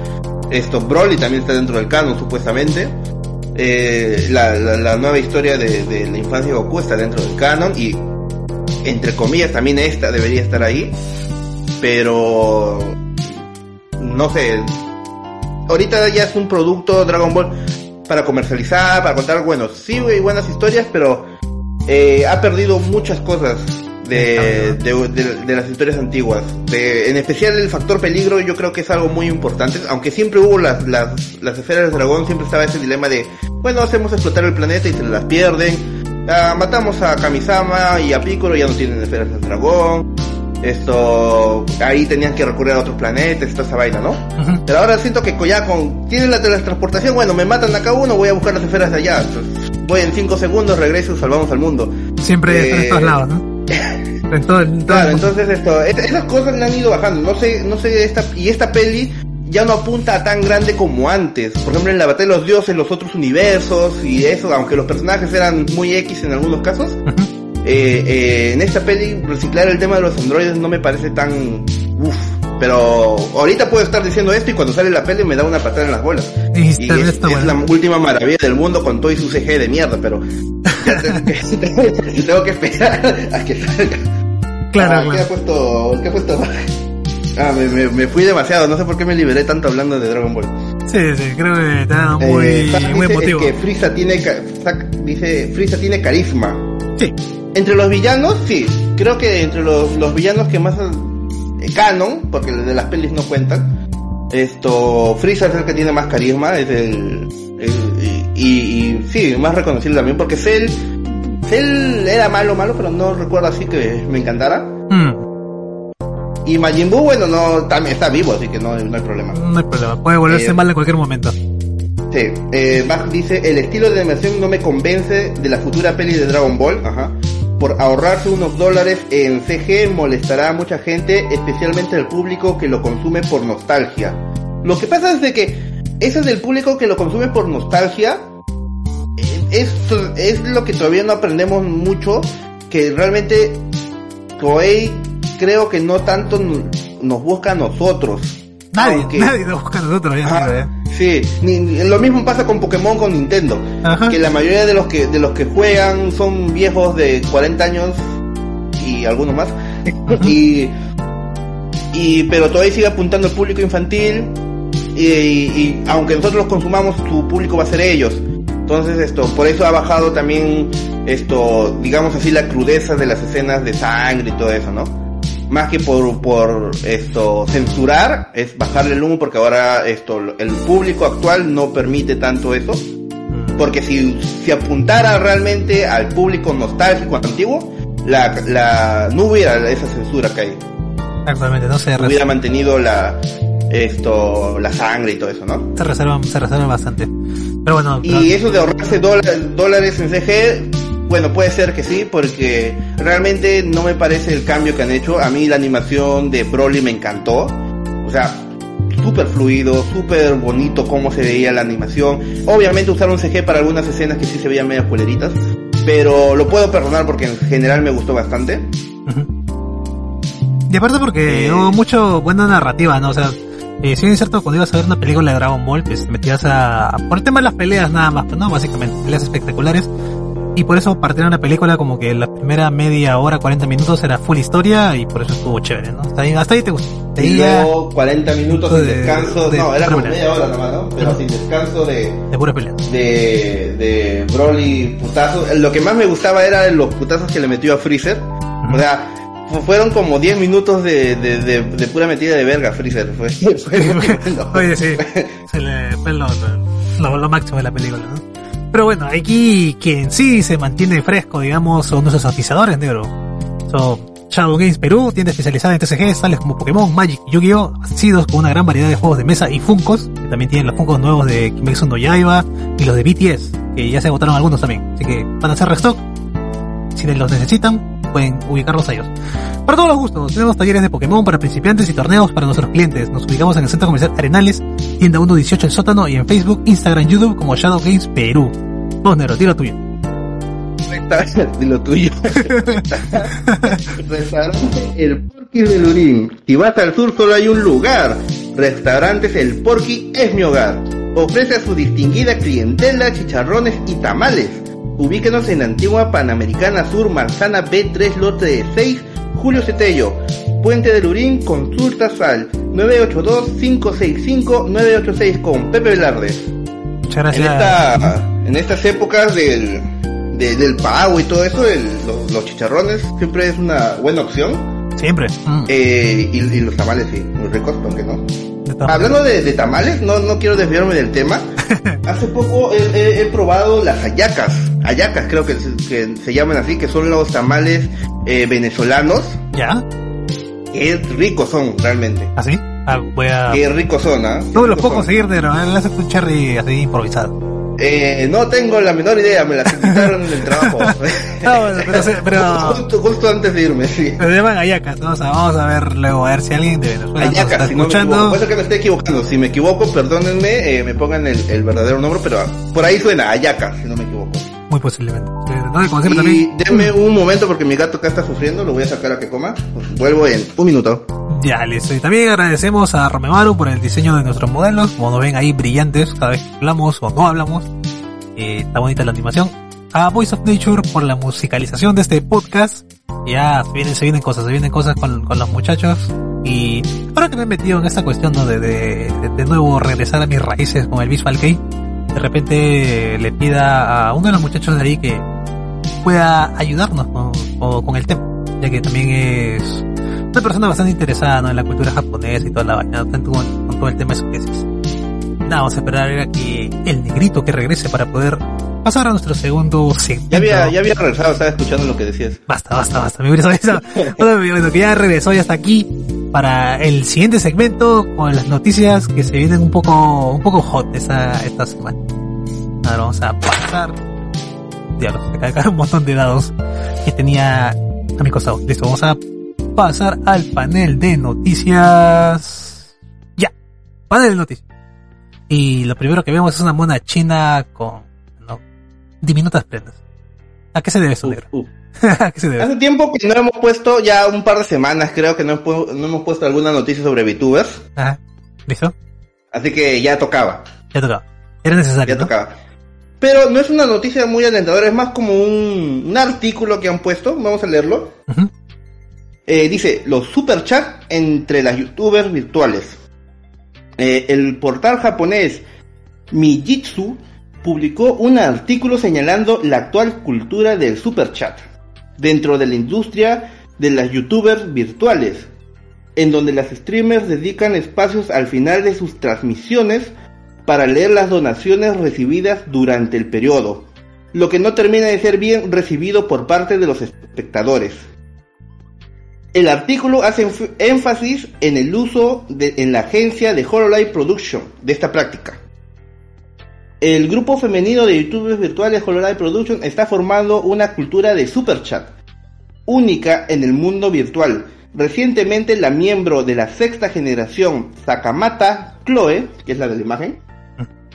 esto, Broly también está dentro del canon supuestamente. Eh, la, la, la nueva historia de, de la infancia de Goku está dentro del canon y entre comillas también esta debería estar ahí. Pero no sé, ahorita ya es un producto Dragon Ball para comercializar, para contar, bueno, sí buenas historias, pero eh, ha perdido muchas cosas de, de, de- de las historias antiguas. En especial el factor peligro yo creo que es algo muy importante, aunque siempre hubo las, las, las esferas del dragón, siempre estaba ese dilema de, bueno, hacemos explotar el planeta y se las pierden. Ah, matamos a Kamisama y a Piccolo, ya no tienen esferas del dragón. Esto, ahí tenían que recurrir a otros planetas, toda esa vaina, ¿no?
Ujú.
Pero ahora siento que ya con tienen la teletransportación, bueno, me matan acá uno, voy a buscar las esferas de allá. Entonces, voy en 5 segundos, regreso y salvamos al mundo.
Siempre están en
Eh,
todos lados, ¿no? [LAUGHS] En todo, en todo
Claro, entonces esto, es- esas cosas le han ido bajando. No sé, no sé esta y esta peli ya no apunta a tan grande como antes. Por ejemplo, en la batalla de los dioses, los otros universos y eso, aunque los personajes eran muy X en algunos casos,
Ujú.
Eh, eh, en esta peli reciclar el tema de los androides no me parece tan uff. Pero ahorita puedo estar diciendo esto y cuando sale la peli me da una patada en las bolas.
Y
Y es, es
bueno.
la última maravilla del mundo con todo y su CG de mierda, pero tengo [LAUGHS] que, [LAUGHS] tengo que esperar a que salga.
Claro,
Ah, ¿Qué ha puesto? ¿Qué ha puesto? [LAUGHS] Ah, me, me, me fui demasiado, no sé por qué me liberé tanto hablando de Dragon Ball.
Sí, sí, creo que está muy,
Eh,
muy
dice
emotivo.
que Frieza tiene, dice, Frieza tiene carisma.
Sí,
Entre los villanos, sí. Creo que entre los, los villanos que más eh, canon, porque de las pelis no cuentan, esto, Freezer es el que tiene más carisma, es el, el- y, y sí, más reconocible también, porque Cell, Cell era malo, malo, pero no recuerdo así que me encantara.
Mm,
Y Majin Buu, bueno, no, también está vivo, así que no, no hay problema.
no hay problema. Puede volverse
Eh,
mal en cualquier momento.
Sí, eh, Bach dice, el estilo de animación no me convence de la futura peli de Dragon Ball, ajá. Por ahorrarse unos dólares en CG molestará a mucha gente, especialmente al público que lo consume por nostalgia. Lo que pasa es de que ese del público que lo consume por nostalgia es, es lo que todavía no aprendemos mucho, que realmente Toei creo que no tanto nos busca a nosotros.
Nadie,
aunque-
nadie nos busca a nosotros, ya ¿eh?
Sí, ni- lo mismo pasa con Pokémon con Nintendo.
Ajá.
Que la mayoría de los que de los que juegan son viejos de 40 años y algunos más. y y pero todavía sigue apuntando al público infantil y, y aunque nosotros los consumamos, su público va a ser ellos. Entonces esto, por eso ha bajado también esto, digamos así, la crudeza de las escenas de sangre y todo eso, ¿no? Más que por, por esto censurar, es bajarle el humo porque ahora esto, el público actual no permite tanto eso. Porque si, si apuntara realmente al público nostálgico antiguo, la, la, no hubiera esa censura que hay.
Exactamente, no se,
Hubiera mantenido la, esto, la sangre y todo eso, ¿no?
se reservan, se reservan bastante. Pero bueno,
Y eso de ahorrarse dólares, dólares en CG, bueno, puede ser que sí, porque realmente no me parece el cambio que han hecho. A mí la animación de Broly me encantó. O sea, súper fluido, súper bonito cómo se veía la animación. Obviamente usaron CG para algunas escenas que sí se veían medio culeritas. Pero lo puedo perdonar porque en general me gustó bastante.
Y aparte porque
Eh.
hubo mucho buena narrativa, ¿no? O sea, eh, si es cierto, cuando ibas a ver una película de Dragon Ball, pues metías a... Por el tema de las peleas nada más, pues, ¿no? Básicamente, peleas espectaculares. Y por eso partieron la película como que la primera media hora, 40 minutos era full historia y por eso estuvo chévere, ¿no? Hasta ahí, hasta ahí te gustó.
Y luego 40 minutos sin
de-
descanso.
de-
no, era como media hora nomás, ¿no? Pero sin descanso de,
de pura pelea.
de, de Broly putazos. Lo que más me gustaba era los putazos que le metió a Freezer. O sea, fu- fueron como 10 minutos de, de, de, de pura metida de verga Freezer. Fue, [LAUGHS] fue bueno.
Oye, sí, se le fue lo, lo, lo máximo de la película, ¿no? Pero bueno, aquí quien sí se mantiene fresco, digamos, son nuestros auspiciadores, negro. Son Shadow Games Perú, tienda especializada en TCG, tales como Pokémon, Magic y Yu-Gi-Oh! Sidos con una gran variedad de juegos de mesa y Funkos, que también tienen los Funkos nuevos de Kimetsu no Yaiba y los de BTS, que ya se agotaron algunos también. Así que van a hacer restock. Si los necesitan, pueden ubicarlos a ellos. Para todos los gustos, tenemos talleres de Pokémon para principiantes y torneos para nuestros clientes. Nos ubicamos en el Centro Comercial Arenales, tienda 118 El Sótano y en Facebook, Instagram, YouTube como Shadow Games Perú. Vos, Nero, tuyo. [LAUGHS]
tuyo. Restaurante El Porqui de Lurín. Si vas al sur solo hay un lugar. Restaurantes El Porqui es mi hogar. Ofrece a su distinguida clientela chicharrones y tamales. Ubíquenos en la antigua Panamericana Sur, Manzana B3, lote de 6, Julio Cetello. Puente de Lurín, consultas al 982-565-986 con Pepe Velarde.
Muchas
En,
gracias.
esta, en estas épocas del, de- del pago y todo eso, el- los, los chicharrones siempre es una buena opción.
Siempre. Mm,
Eh, y, y los tamales, sí, muy ricos, ¿por qué no?
de
Hablando de, de tamales, no, no quiero desviarme del tema. [LAUGHS] Hace poco he, he- he probado las hallacas. Hallacas creo que, se- que se llaman así, que son los tamales eh, venezolanos.
¿Ya?
Qué ricos son, realmente.
¿Así? Ah, voy a...
Qué ricos son, ¿ah? Qué
No me lo
ricos
puedo
son.
conseguir, pero le haces un cherry así improvisado.
Eh, no tengo la menor idea, me las quitaron en el trabajo.
No, [LAUGHS] bueno, pero, pero,
justo, justo antes de irme, sí.
pero se llaman ¿no? O sea, vamos a ver luego, a ver si alguien de Venezuela nos está
si no me equivoco.
escuchando.
Puede ser que me esté equivocando. Si me equivoco, perdónenme, eh, me pongan el, el verdadero nombre, pero por ahí suena Hallacas, si no me equivoco.
Muy posiblemente. Eh, No, y como siempre
Y
también.
denme un momento porque mi gato acá está sufriendo, lo voy a sacar a que coma. Vuelvo en un minuto.
Ya. Y también agradecemos a Romemaru por el diseño de nuestros modelos. Como nos ven ahí brillantes cada vez que hablamos o no hablamos. Eh, está bonita la animación. A Voice of Nature por la musicalización de este podcast. Ya se vienen, se vienen cosas, se vienen cosas con, con los muchachos. Y ahora que me he metido en esta cuestión de, de, de, nuevo regresar a mis raíces con el Visual Kei, de repente le pida a uno de los muchachos de ahí que pueda ayudarnos con- con el tema, ya que también es una persona bastante interesada ¿no? en la cultura japonesa y toda la vaina, tanto con, con todo el tema de suqueses. Nada, vamos a esperar a que el negrito que regrese para poder pasar a nuestro segundo segmento.
Ya había, ya había regresado, estaba escuchando lo que decías.
Basta, basta, basta. Me hubiera sabido. [LAUGHS] Bueno, bueno, que ya regresó, ya está aquí para el siguiente segmento con las noticias que se vienen un poco, un poco hot esta, esta semana. Ahora vamos a pasar. Diablos, se caen un montón de dados que tenía a mi costado. Listo, vamos a pasar al panel de noticias. Ya, panel de noticias. Y lo primero que vemos es una mona china con no, diminutas prendas. ¿A qué se debe eso. [LAUGHS]
Hace tiempo que no hemos puesto, ya un par de semanas creo que no, hemos pu- no hemos puesto alguna noticia sobre VTubers.
Ajá. ¿Listo?
Así que ya tocaba,
Ya tocaba. Era necesario,
ya
¿no?
tocaba. Pero no es una noticia muy alentadora, es más como un, un artículo que han puesto, vamos a leerlo. Eh, dice, los superchats entre las youtubers virtuales. Eh, el portal japonés Mijitsu publicó un artículo señalando la actual cultura del superchat dentro de la industria de las youtubers virtuales, en donde las streamers dedican espacios al final de sus transmisiones para leer las donaciones recibidas durante el periodo, lo que no termina de ser bien recibido por parte de los espectadores. El artículo hace énfasis en el uso de, en la agencia de Hololive Production de esta práctica. El grupo femenino de youtubers virtuales Hololive Production está formando una cultura de super chat, única en el mundo virtual. Recientemente la miembro de la sexta generación Sakamata Chloe, que es la de la imagen,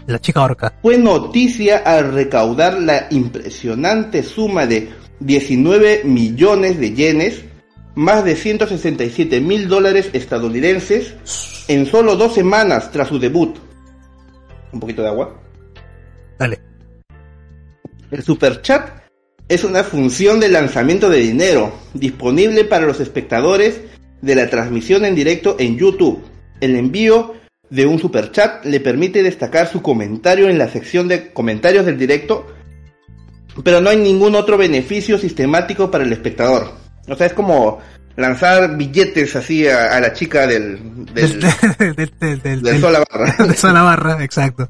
La chica orca.
fue noticia al recaudar la impresionante suma de 19 millones de yenes, más de 167 mil dólares estadounidenses, en solo dos semanas tras su debut. Un poquito de agua.
Dale.
El Super Chat es una función de lanzamiento de dinero disponible para los espectadores de la transmisión en directo en YouTube. El envío de un Super Chat le permite destacar su comentario en la sección de comentarios del directo, pero no hay ningún otro beneficio sistemático para el espectador. O sea, es como lanzar billetes así a, a la chica del, del,
Del, [LAUGHS] del, del, del,
del
del-
Sola Barra. [LAUGHS]
de Sola Barra, exacto.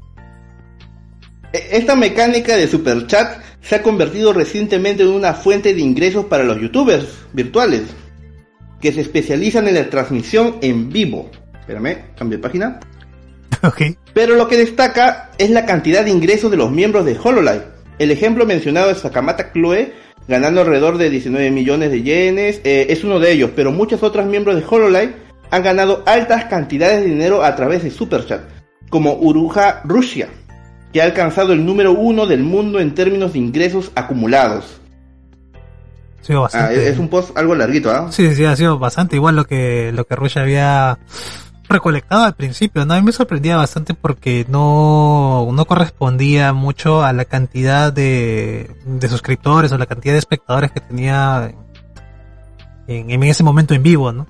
E- Esta mecánica de super chat se ha convertido recientemente en una fuente de ingresos para los youtubers virtuales que se especializan en la transmisión en vivo. Espérame, cambio de página. [LAUGHS]
Ok.
Pero lo que destaca es la cantidad de ingresos de los miembros de HoloLive. El ejemplo mencionado es Sakamata Chloe, ganando alrededor de 19 millones de yenes. eh, es uno de ellos, pero muchos otros miembros de HoloLive han ganado altas cantidades de dinero a través de Super Chat, como Uruja Rusia, que ha alcanzado el número uno del mundo en términos de ingresos acumulados.
Ha sido
Ah, es un post algo larguito, ¿ah?
Sí, sí, ha sido bastante igual lo que, lo que Rush había recolectado al principio, ¿no? A mí me sorprendía bastante porque no, no correspondía mucho a la cantidad de, de suscriptores o la cantidad de espectadores que tenía en, en ese momento en vivo, ¿no?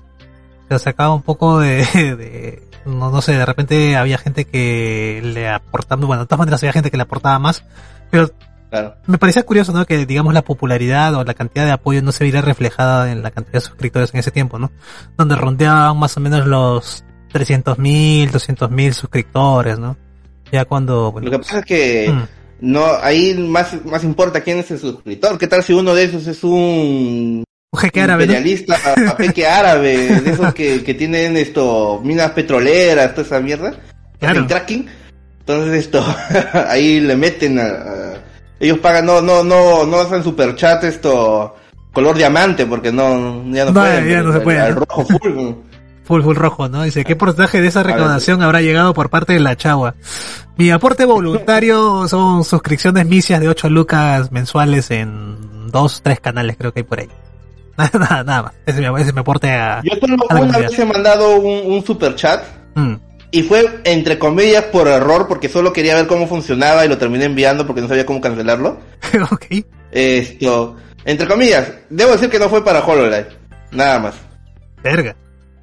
Se sacaba un poco de, [LAUGHS] de no, no sé, de repente había gente que le aportaba, bueno, de todas maneras había gente que le aportaba más, pero
Claro.
me parecía curioso, ¿no? Que digamos la popularidad o la cantidad de apoyo no se viera reflejada en la cantidad de suscriptores en ese tiempo, ¿no? Donde rondeaban más o menos los 300 mil, 200 mil suscriptores, ¿no? Ya cuando, bueno,
Lo que pasa es que
mm,
no, ahí más, más importa quién es el suscriptor. ¿Qué tal si uno de esos es un
un jeque árabe, ¿no?
imperialista [LAUGHS] a- peque árabe, de esos que, que tienen esto, minas petroleras, toda esa mierda?
Claro.
El tracking. Entonces esto, [LAUGHS] ahí le meten a, a- ellos pagan, no, no, no, no hacen super chat esto, color diamante, porque no, ya no,
No,
pueden.
ya no se puede,
al
¿no?
rojo full.
Full full rojo, ¿no? Dice, ¿qué porcentaje de esa recaudación habrá llegado por parte de la chagua? Mi aporte voluntario [LAUGHS] son suscripciones misias de 8 lucas mensuales en dos, tres canales, creo que hay por ahí. [LAUGHS] Nada, nada, nada más. Ese ese es mi aporte a...
Yo solo
a la
una
comunidad.
vez he mandado un, un super chat
Mm.
Y fue, entre comillas, por error, porque solo quería ver cómo funcionaba y lo terminé enviando porque no sabía cómo cancelarlo. [LAUGHS]
ok.
Esto, entre comillas, debo decir que no fue para HoloLive. Nada más.
Verga.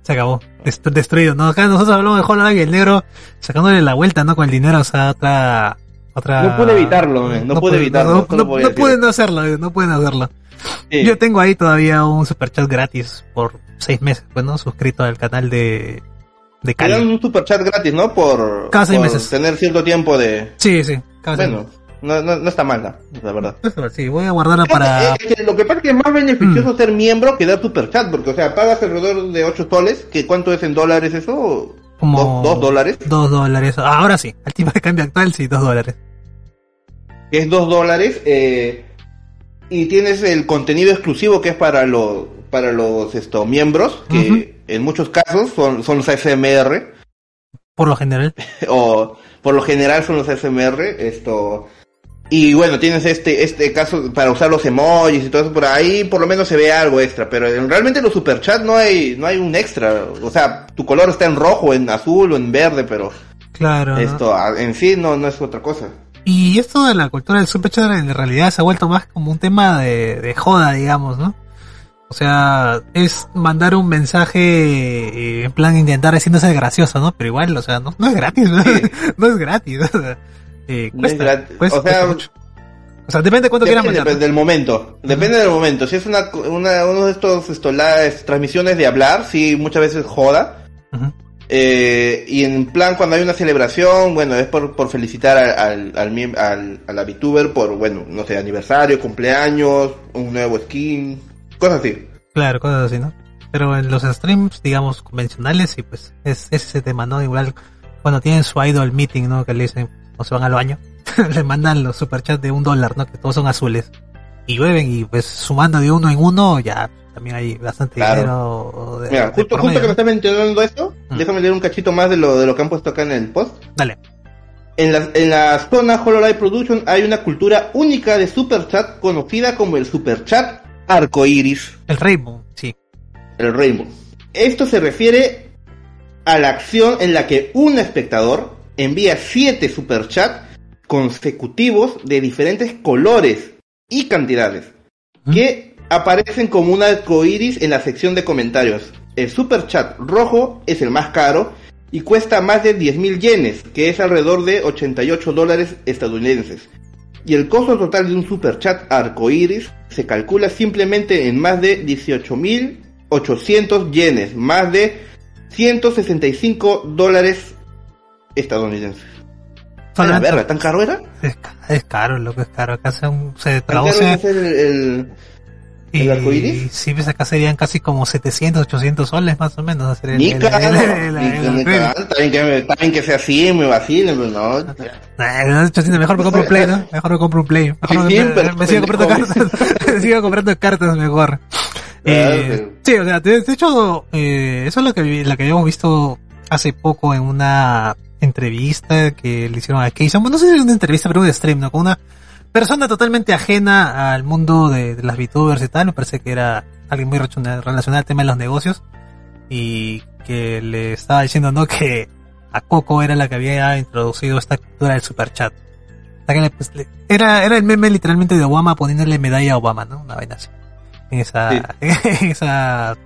Se acabó. Dest- destruido. No, acá nosotros hablamos de Hollow Knight y el negro sacándole la vuelta, ¿no? Con el dinero, o sea, otra... otra...
No pude evitarlo, man, no pude evitarlo,
No, no, no pueden hacerlo, eh, no pueden hacerlo.
Sí.
Yo tengo ahí todavía un superchat gratis por seis meses, pues, ¿no? Suscrito al canal de... De Cali.
un super chat gratis, ¿no? Por,
Cada seis
por
meses.
tener cierto tiempo de...
Sí, sí. cada seis
Bueno, no, no, no está mal, la, la verdad. [LAUGHS]
Sí, voy a guardarla para...
que lo que pasa es que es más
Mm.
beneficioso ser miembro que dar super chat, porque, o sea, pagas alrededor de 8 soles, que ¿cuánto es en dólares eso?
Como...
¿Dos, dos dólares?
Dos dólares. Ahora sí. Al tipo de cambio actual, sí, dos dólares.
es 2 dólares, eh, y tienes el contenido exclusivo que es para los para los esto, miembros, que en muchos casos son, son los ASMR,
Por lo general. [LAUGHS]
o por lo general son los ASMR, esto, y bueno, tienes este, este caso para usar los emojis y todo eso, por ahí por lo menos se ve algo extra, pero en- realmente en los superchats no hay, no hay un extra, o sea, tu color está en rojo, en azul o en verde, pero
Claro.
esto a- en sí no, no es otra cosa.
Y esto de la cultura del superchat en realidad se ha vuelto más como un tema de, de joda, digamos, ¿no? O sea, es mandar un mensaje eh, en plan intentar haciéndose gracioso, ¿no? Pero igual, o sea, no, no es gratis, ¿no?
Sí. [LAUGHS]
no es gratis. [LAUGHS] o sea, eh, cuesta,
gratis.
cuesta-
O sea,
cuesta mucho. O sea, depende de cuánto quieras
Depende del momento, depende del momento. Si es una, una uno de estos esto, las transmisiones de hablar, sí, muchas veces joda. Eh, y en plan cuando hay una celebración, bueno, es por, por felicitar al, al, al, a la VTuber por, bueno, no sé, aniversario, cumpleaños, un nuevo skin, cosas así.
Claro, cosas así, ¿no? Pero en los streams, digamos, convencionales, sí, pues, es, es ese tema, ¿no? Igual, cuando tienen su idol meeting, ¿no? Que le dicen, o se van al baño, [LAUGHS] le mandan los superchats de un dólar, ¿no? Que todos son azules. Y llueven, y pues, sumando de uno en uno, ya también hay bastante
Claro.
dinero. De,
Mira,
de
justo, justo que me
¿no?
está mencionando esto,
Mm.
déjame leer un cachito más de lo, de lo que han puesto acá en el post.
Dale.
En la, en la zona HoloLive Production hay una cultura única de superchat conocida como el superchat arcoiris,
El Rainbow, sí.
el Rainbow. Esto se refiere a la acción en la que un espectador envía siete superchats consecutivos de diferentes colores y cantidades que aparecen como un arcoiris en la sección de comentarios. El superchat rojo es el más caro y cuesta más de 10.000 yenes, que es alrededor de 88 dólares estadounidenses. Y el costo total de un superchat arcoiris se calcula simplemente en más de 18.800 yenes, más de 165 dólares estadounidenses. ¿A la
Solamente-
verga? ¿Tan caro era?
Es, es caro, lo que es caro. Acá se, se
¿Tan caro
traduce.
el, el-
Y
¿El arcoíris?
sí, pues acá serían casi como 700, 800 soles más o menos. hacer el-
Ni bien que, sea así, me vacilen, pero no.
Nah, no, 800, mejor me compro un play, ¿no? Mejor me compro un play. Me, sigo comprando cartas. [LAUGHS] me sigo comprando cartas mejor. Eh,
Claro,
sí, o sea, de, hecho, eh, eso es lo que, lo que habíamos visto hace poco en una entrevista que le hicieron a Keyson. Bueno, no sé si es una entrevista, pero un stream, ¿no? Con una persona totalmente ajena al mundo de, de las VTubers y tal. Me parece que era alguien muy relaciona- relacionado al tema de los negocios. Y que le estaba diciendo, ¿no? Que a Coco era la que había introducido esta cultura del superchat. O sea, que le- pues, le- era, era el meme literalmente de Obama poniéndole medalla a Obama, ¿no? Una vaina así. En esa, [LAUGHS] en esa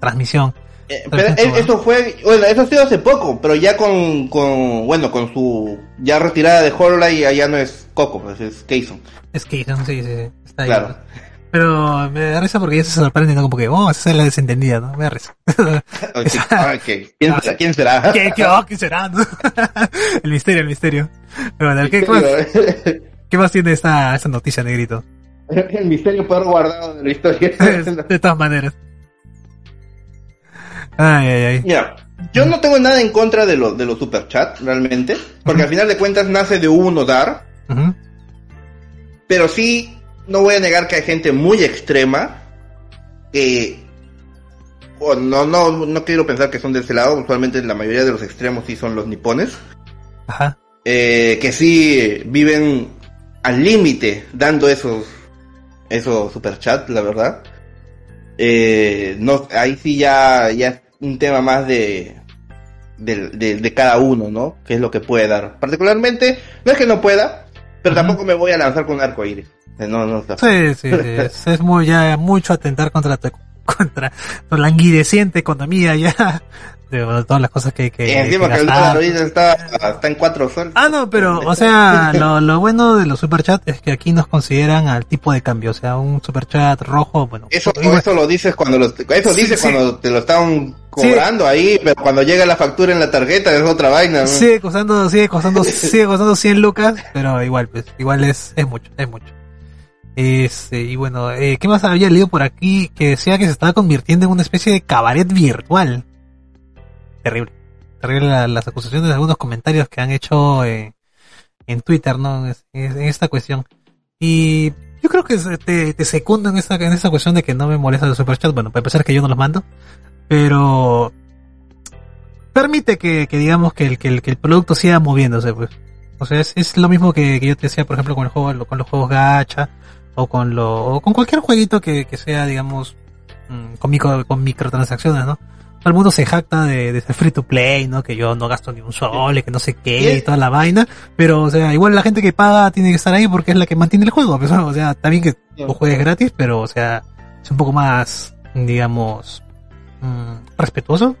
transmisión.
Eh, pero e- eso fue, bueno, eso ha sido hace poco, pero ya con, con bueno, con su ya retirada de Hololive ya, ya no es Coco, pues es Keyson.
Es que sí, sí, está ahí.
Claro.
Pero me da risa porque ya se sorprende, ¿no? Como que, oh, esa es la desentendida, ¿no? Me da risa. [LAUGHS]
Oye, sí, ay, ¿qué? ¿Quién [LAUGHS] será? ¿Quién será? [LAUGHS]
¿Qué, qué, oh, ¿qué será? no? el misterio, el misterio. Pero bueno, ¿qué, qué más, qué más tiene esta, esta noticia, negrito?
El misterio peor guardado de la historia.
de todas maneras. Ay, ay, ay.
Mira, yo no tengo nada en contra de los de los superchats, realmente, porque al final de cuentas nace de uno dar, pero sí no voy a negar que hay gente muy extrema que no no no quiero pensar que son de ese lado, usualmente la mayoría de los extremos sí son los nipones,
Ajá.
eh, que sí viven al límite dando esos esos superchats, la verdad. Eh, no, ahí sí ya, ya un tema más de, de, de, de cada uno, ¿no? Que es lo que puede dar. Particularmente, no es que no pueda, pero tampoco me voy a lanzar con arco iris. No, no,
Sí, sí, sí, es, es muy, ya mucho atentar contra tu, [LAUGHS] contra tu languideciente economía ya, de todas las cosas que, que,
Y encima
que
que el
gastar.
dólar ahorita está, está en cuatro soles.
Ah, no, pero, o sea, [LAUGHS] lo, lo bueno de los superchats es que aquí nos consideran al tipo de cambio, o sea, un superchat rojo, bueno,
Eso,
igual-
eso lo dices cuando lo, eso
Sí,
dices
sí.
cuando te lo están cobrando ahí, pero cuando llega la factura en la tarjeta es otra vaina. ¿no?
sigue costando, sigue costando, [LAUGHS] sigue costando 100 lucas, pero igual, pues, igual es, es mucho, es mucho. Este, y bueno, eh, ¿qué más había leído por aquí? Que decía que se estaba convirtiendo en una especie de cabaret virtual. Terrible. Terrible la- las acusaciones de algunos comentarios que han hecho eh, en Twitter, ¿no? En, en esta cuestión. Y yo creo que te, te secundo en esta, en esta cuestión de que no me molesta los superchats. Bueno, para empezar que yo no los mando. Pero permite que, que digamos que el, que el, que el producto siga moviéndose, pues. O sea, es, es lo mismo que, que yo te decía, por ejemplo, con el juego, con los juegos gacha, o con lo, o con cualquier jueguito que, que sea, digamos, mm, con, micro, con microtransacciones, ¿no? Todo el mundo se jacta de, de ser free to play, ¿no? Que yo no gasto ni un sol, y que no sé qué, y toda la vaina. Pero, o sea, igual la gente que paga tiene que estar ahí porque es la que mantiene el juego. Pues, o sea, también que tú juegues gratis, pero, o sea, es un poco más, digamos, mm, respetuoso,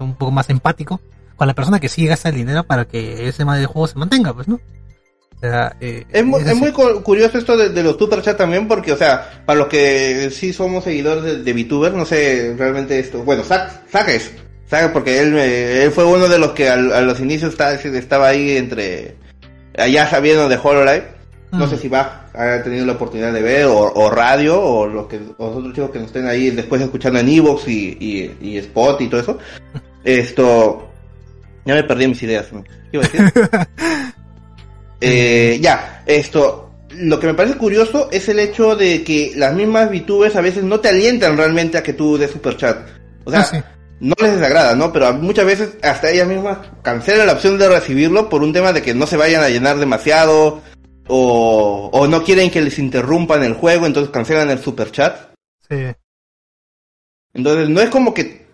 un poco más empático con la persona que sí gasta el dinero para que ese tema de juego se mantenga, pues, ¿no? O sea, eh,
Es muy,
es
muy cu- curioso esto de, de los superchats también, porque, o sea, para los que sí somos seguidores de, de VTuber, no sé realmente esto. Bueno, Zack, Zack es. Zack, porque él, me- él fue uno de los que al- a los inicios estaba, estaba ahí entre. Allá sabiendo de HoloLive. No
Mm.
sé si va ha tenido la oportunidad de ver, o, o radio, o los, que, o los otros chicos que nos estén ahí después escuchando en Evox y, y, y Spot y todo eso. [LAUGHS] Esto. Ya me perdí mis ideas. ¿Qué iba a decir? [LAUGHS] Eh, ya, esto, lo que me parece curioso es el hecho de que las mismas VTubers a veces no te alientan realmente a que tú des superchat. O sea,
Ah, sí.
no les desagrada, ¿no? Pero muchas veces hasta ellas mismas cancelan la opción de recibirlo por un tema de que no se vayan a llenar demasiado o, o no quieren que les interrumpan el juego, entonces cancelan el superchat.
Sí.
Entonces no es como que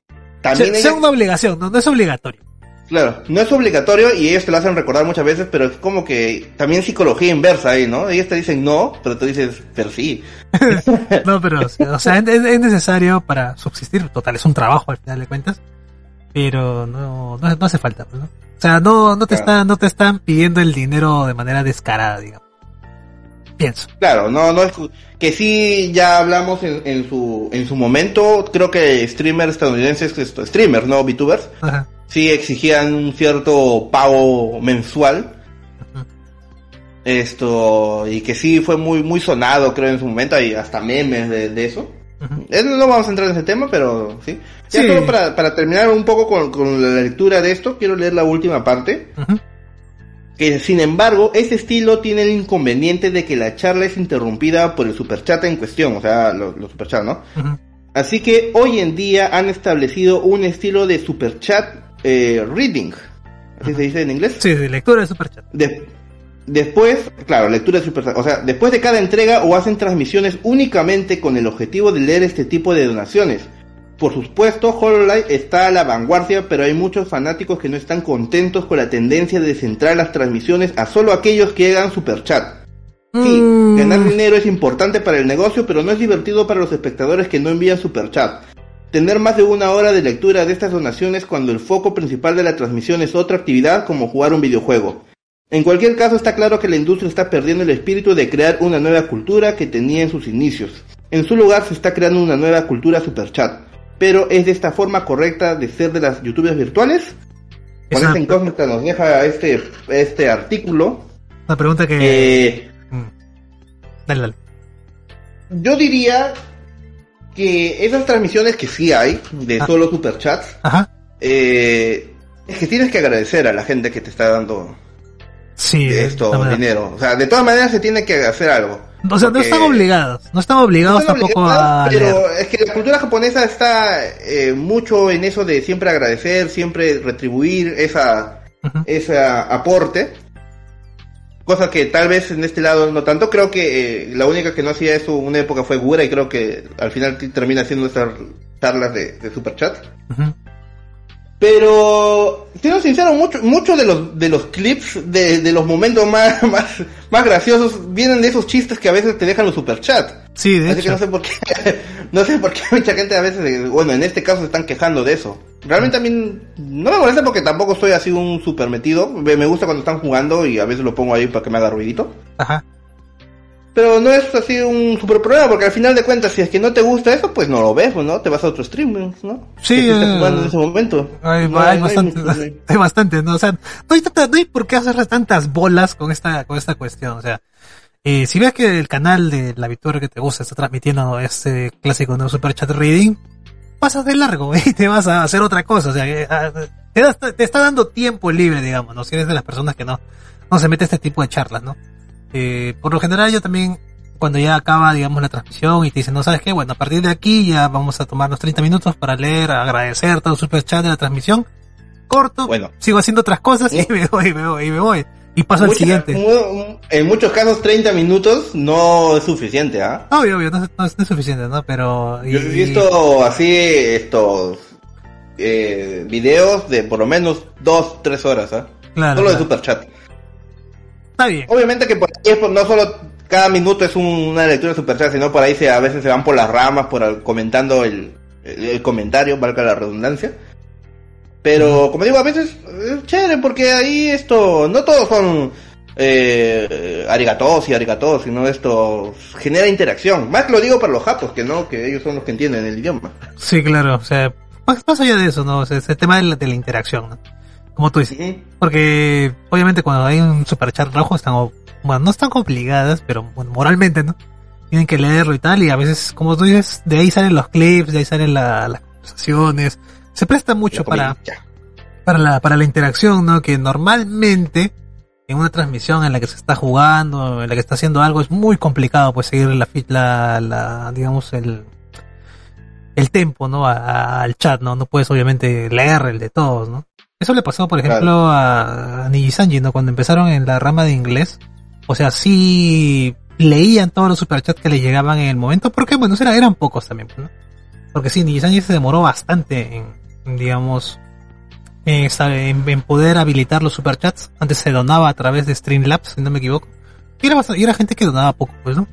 también
sea, sea
ellas-
una obligación, no, no es obligatorio.
Claro, no es obligatorio y ellos te lo hacen recordar muchas veces, pero es como que también psicología inversa ahí, ¿no? Ellos te dicen no, pero tú dices, pero sí. [LAUGHS]
No, pero, o sea, es, es necesario para subsistir. Total, es un trabajo al final de cuentas. Pero no, no, no hace falta, pues, ¿no? O sea, no, no te
Claro.
están, no te están pidiendo el dinero de manera descarada, digamos. Pienso.
Claro, no, no es que sí ya hablamos en, en su en su momento, creo que streamers estadounidenses, streamers, no VTubers,
Ajá.
Sí exigían un cierto pago mensual. Esto, y que sí fue muy, muy sonado, creo, en su momento, hay hasta memes de, de eso. No vamos a entrar en ese tema, pero sí. Ya
Sí.
solo para, para terminar un poco con, con la lectura de esto, quiero leer la última parte. Que sin embargo, este estilo tiene el inconveniente de que la charla es interrumpida por el superchat en cuestión, o sea, los los superchats, ¿no? Así que hoy en día han establecido un estilo de superchat eh, reading. ¿Así se dice en inglés?
Sí, lectura de superchat.
De- después, claro, lectura de superchat. O sea, después de cada entrega o hacen transmisiones únicamente con el objetivo de leer este tipo de donaciones. Por supuesto, HoloLive está a la vanguardia, pero hay muchos fanáticos que no están contentos con la tendencia de centrar las transmisiones a solo aquellos que hagan superchat. Sí,
Mm.
ganar dinero es importante para el negocio, pero no es divertido para los espectadores que no envían superchat. Tener más de una hora de lectura de estas donaciones cuando el foco principal de la transmisión es otra actividad como jugar un videojuego. En cualquier caso está claro que la industria está perdiendo el espíritu de crear una nueva cultura que tenía en sus inicios. En su lugar se está creando una nueva cultura superchat. Pero ¿es de esta forma correcta de ser de las youtubers virtuales? Con esta incógnita nos deja este, este artículo.
Una pregunta que...
Eh,
Mm. Dale, dale.
yo diría que esas transmisiones que sí hay, de
Ah.
solo superchats,
Ajá.
eh, es que tienes que agradecer a la gente que te está dando
Sí,
esto, dinero. O sea, de todas maneras se tiene que hacer algo.
O sea, no están obligados. No están obligados
No están
tampoco
obligados,
a leer.
pero es que la cultura japonesa está eh, mucho en eso de siempre agradecer, siempre retribuir esa, ese aporte. Cosa que tal vez en este lado no tanto. Creo que eh, la única que no hacía eso una época fue Gura y creo que al final termina haciendo estas charlas de, de superchat.
Ujú.
Pero, siendo sincero, muchos mucho de los de los clips de, de los momentos más, [LAUGHS] más, más graciosos vienen de esos chistes que a veces te dejan los superchats.
Sí, de
Así que
hecho.
no sé por qué, [LAUGHS] no sé por qué mucha gente a veces, bueno, en este caso se están quejando de eso. Realmente a mí no me molesta porque tampoco soy así un super metido. Me gusta cuando están jugando y a veces lo pongo ahí para que me haga ruidito.
Ajá.
Pero no es así un super problema porque al final de cuentas si es que no te gusta eso, pues no lo ves, ¿no? Te vas a otro stream, ¿no?
Sí,
Que sí estás
eh,
jugando en ese momento.
Hay,
No
hay
no
bastante,
mucho- [LAUGHS]
hay bastante, ¿no? O sea, no hay, tanta- no hay por qué hacer tantas bolas con esta, con esta cuestión. O sea, eh, si ves que el canal de la victoria que te gusta está transmitiendo este clásico de Super Chat Reading, pasas de largo [LAUGHS] y te vas a hacer otra cosa. O sea, que, ah, te, das- te está dando tiempo libre, digamos, ¿no? Si eres de las personas que no, no se mete a este tipo de charlas, ¿no? Eh, por lo general yo también, cuando ya acaba, digamos, la transmisión y te dicen, no sabes qué, bueno, a partir de aquí ya vamos a tomar los 30 minutos para leer, agradecer todo el super chat de la transmisión. Corto,
Bueno.
sigo haciendo otras cosas y me voy, me voy, y me voy. Y paso al siguiente.
mu- En muchos casos 30 minutos no es suficiente, ¿ah?
Obvio, obvio, no, es- no no es suficiente, ¿no? Pero...
Yo he
y-
visto así estos eh, videos de por lo menos 2, 3 horas, ¿ah?
Claro,
Solo de
claro.
superchat.
Está bien.
Obviamente que por ahí es por- no solo cada minuto es un- una lectura de superchat, sino por ahí se, a veces se van por las ramas, por al- comentando el, el, el comentario, valga la redundancia. Pero, como digo, a veces es chévere porque ahí esto, no todos son eh, arigatos y arigatos, sino esto genera interacción. Más lo digo para los japos, que no, que ellos son los que entienden el idioma.
Sí, claro, o sea, más, más allá de eso, ¿no? O sea, ese tema de la, de la interacción, ¿no? Como tú dices. Porque, obviamente, cuando hay un superchat rojo, están, bueno, no están obligadas, pero bueno, moralmente, ¿no? Tienen que leerlo y tal, y a veces, como tú dices, de ahí salen los clips, de ahí salen la- las conversaciones. Se presta mucho para, para la, para la interacción, ¿no? Que normalmente, en una transmisión en la que se está jugando, en la que está haciendo algo, es muy complicado, pues, seguir la, la, la digamos, el, el tempo, ¿no? A- a- al chat, ¿no? No puedes, obviamente, leer el de todos, ¿no? Eso le pasó, por ejemplo, a, a Niji Sanji, ¿no? Cuando empezaron en la rama de inglés. O sea, sí leían todos los superchats que les llegaban en el momento, porque, bueno, eran, eran pocos también, ¿no? Porque sí, Niji Sanji se demoró bastante en, digamos, en, en- poder habilitar los superchats. Antes se donaba a través de Streamlabs, si no me equivoco. Y era, bastante- era gente que donaba poco, pues, ¿no?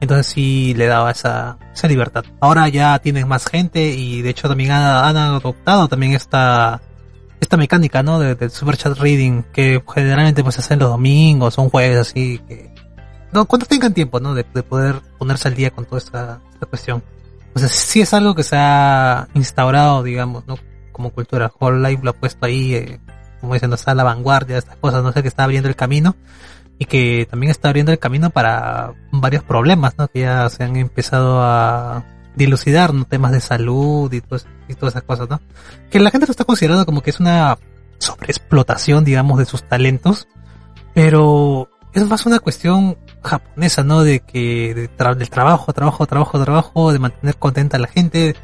Entonces sí le daba esa, esa libertad. Ahora ya tienen más gente y de hecho también han, adoptado también esta, esta mecánica, ¿no? De- Del super chat reading que generalmente pues se hacen los domingos o un jueves así que, no, cuando tengan tiempo, ¿no? De, de poder ponerse al día con toda esta, esta cuestión. O sea, sí es algo que se ha instaurado, digamos, ¿no? Como cultura. Whole Life lo ha puesto ahí, eh, como diciendo, está a la vanguardia de estas cosas, no sé, que está abriendo el camino y que también está abriendo el camino para varios problemas, ¿no? Que ya se han empezado a dilucidar, ¿no? Temas de salud y, todo, y todas esas cosas, ¿no? Que la gente lo está considerando como que es una sobreexplotación, digamos, de sus talentos, pero es más una cuestión japonesa, ¿no? De que de tra- del trabajo, trabajo, trabajo, trabajo, de mantener contenta a la gente,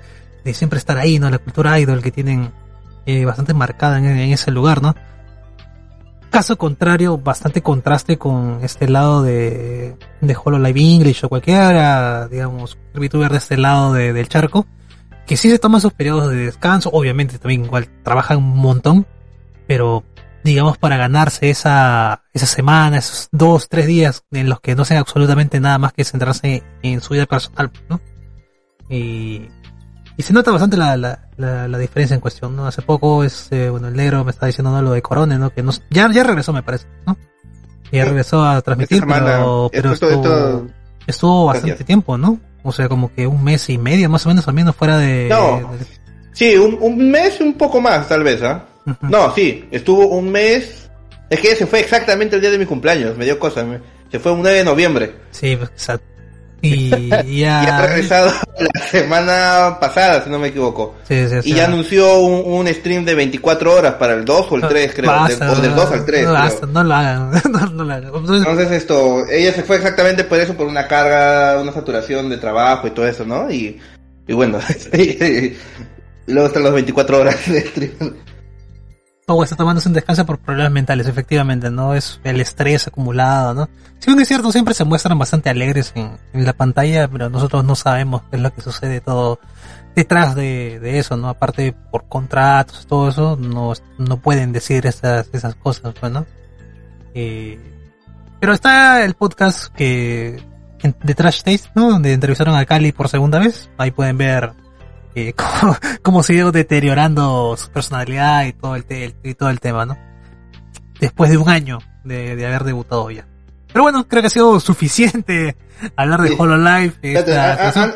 de siempre estar ahí, ¿no? La cultura idol que tienen eh, bastante marcada en, en ese lugar, ¿no? Caso contrario, bastante contraste con este lado de, de Hololive English o cualquiera, digamos, VTuber de este lado de- del charco, que sí se toman sus periodos de descanso, obviamente también igual trabajan un montón, pero digamos para ganarse esa, esa semana, esos dos, tres días en los que no hacen absolutamente nada más que centrarse en su vida personal, ¿no? Y Y se nota bastante la, la, la, la diferencia en cuestión, ¿no? Hace poco, este, bueno, el negro me estaba diciendo, ¿no? Lo de Corone, ¿no? Que no, ya, ya regresó, me parece, ¿no? Ya regresó a transmitir,
semana,
pero, pero
esto-
estuvo,
esto-
estuvo bastante
Gracias.
tiempo, ¿no? O sea, como que un mes y medio, más o menos, al menos fuera de...
No.
de-
Sí, un, un mes, un poco más, tal vez, ¿ah?
Ujú.
No, sí, estuvo un mes. Es que se fue exactamente el día de mi cumpleaños, me dio cosa. me- Se fue un 9 de noviembre.
Sí, pues, exacto. Y [LAUGHS]
Y ha
ya...
regresado la semana pasada, si no me equivoco.
Sí, sí, o
Y ya anunció un, un stream de 24 horas para el 2 o el 3, creo.
basta,
de- o del 2 al 3.
No, basta, no lo hagan, [LAUGHS] no, no lo hagan. Entonces,
Entonces esto, ella se fue exactamente por eso, por una carga, una saturación de trabajo y todo eso, ¿no? Y, y bueno, [LAUGHS] luego están las 24 horas de stream.
Pogo está tomándose un descanso por problemas mentales, efectivamente, ¿no? Es el estrés acumulado, ¿no? Si bien es cierto, siempre se muestran bastante alegres en, la pantalla, pero nosotros no sabemos qué es lo que sucede todo detrás de, eso, ¿no? Aparte, por contratos, todo eso, no, no pueden decir esas, esas cosas, pues, ¿no? Eh, pero está el podcast que, de Trash Taste, ¿no? Donde entrevistaron a Cali por segunda vez. Ahí pueden ver eh, [LAUGHS] cómo, cómo se ha ido deteriorando su personalidad y todo el, te- y todo el tema, ¿no? Después de un año de, de haber debutado ya. Pero bueno, creo que ha sido suficiente [LAUGHS] hablar de
Sí.
Hololive.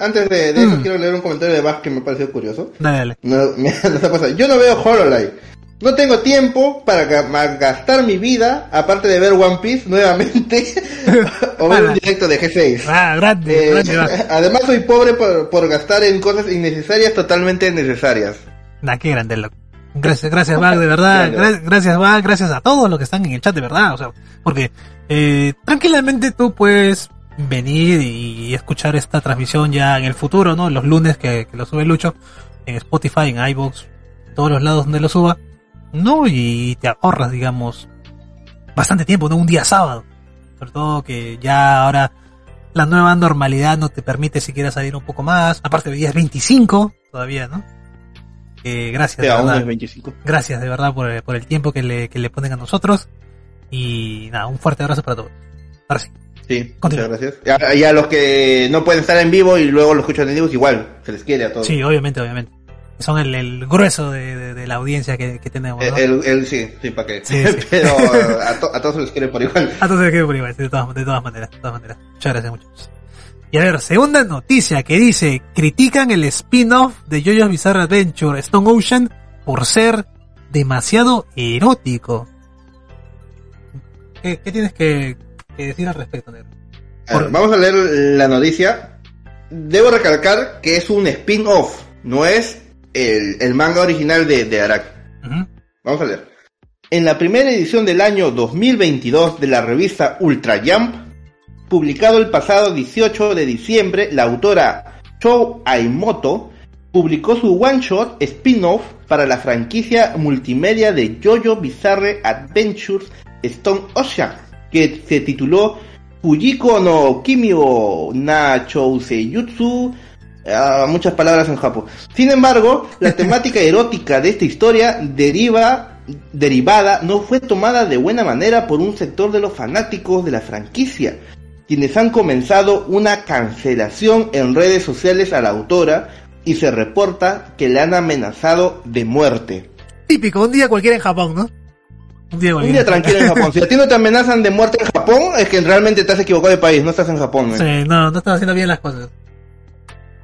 Antes de, de eso
Mm.
quiero leer un comentario de Bach que me pareció curioso.
Dale, dale.
No, mira, [LAUGHS] no pasa. Yo no veo Hololive. No tengo tiempo para gastar mi vida, aparte de ver One Piece nuevamente, [LAUGHS] o ver un directo de G6.
Ah, grande,
Eh,
grande, [LAUGHS]
además soy pobre por, por gastar en cosas innecesarias, totalmente necesarias.
Nah, qué grande, loco. Gracias, gracias, Bag, de [LAUGHS] verdad. Gra- gracias, Bag, gracias a todos los que están en el chat, de verdad. O sea, porque eh, tranquilamente tú puedes venir y escuchar esta transmisión ya en el futuro, ¿no? Los lunes que, que lo sube Lucho, en Spotify, en iVoox, todos los lados donde lo suba, ¿no? Y te ahorras, digamos, bastante tiempo, ¿no? Un día sábado. Sobre todo que ya ahora la nueva normalidad no te permite siquiera salir un poco más. Aparte, hoy día es 25 todavía, ¿no? Eh, gracias, de verdad.
es 25.
Gracias de verdad por, por el tiempo que le, que le ponen a nosotros. Y nada, un fuerte abrazo para todos. Ahora sí.
Sí,
Continúa.
muchas gracias. Y a, y a los que no pueden estar en vivo y luego lo escuchan en vivo, igual, se les quiere a todos.
Sí, obviamente, obviamente. Son el, el grueso de, de- de la audiencia que, que tenemos, ¿no?
El, el- sí, sí, para qué.
Sí, sí. [LAUGHS]
Pero a, to- a todos se les quiere por igual.
A todos se quedó por igual, de todas, de todas maneras, de todas maneras. Muchas gracias, muchachos. Y a ver, segunda noticia que dice, critican el spin-off de JoJo's Bizarre Adventure Stone Ocean por ser demasiado erótico. ¿Qué, qué tienes que, que decir al respecto, negro?
A ver, vamos a leer la noticia. Debo recalcar que es un spin-off, no es el, el manga original de, de Araki. Vamos a leer. En la primera edición del año 2022 de la revista Ultra Jump, publicado el pasado 18 de diciembre, la autora Chou Aimoto publicó su one-shot spin-off para la franquicia multimedia de JoJo Bizarre Adventures Stone Ocean, que se tituló Fujiko no Kimio na Chouseyutsu, Ah, muchas palabras en Japón. Sin embargo, la [LAUGHS] temática erótica de esta historia deriva, derivada no fue tomada de buena manera por un sector de los fanáticos de la franquicia, quienes han comenzado una cancelación en redes sociales a la autora y se reporta que le han amenazado de muerte.
Típico, un día cualquiera en Japón, ¿no? Un día
Un día tranquilo en [LAUGHS] Japón. Si a ti no te amenazan de muerte en Japón, es que realmente te has equivocado de país, no estás en Japón.
Sí, no, no estás haciendo bien las cosas.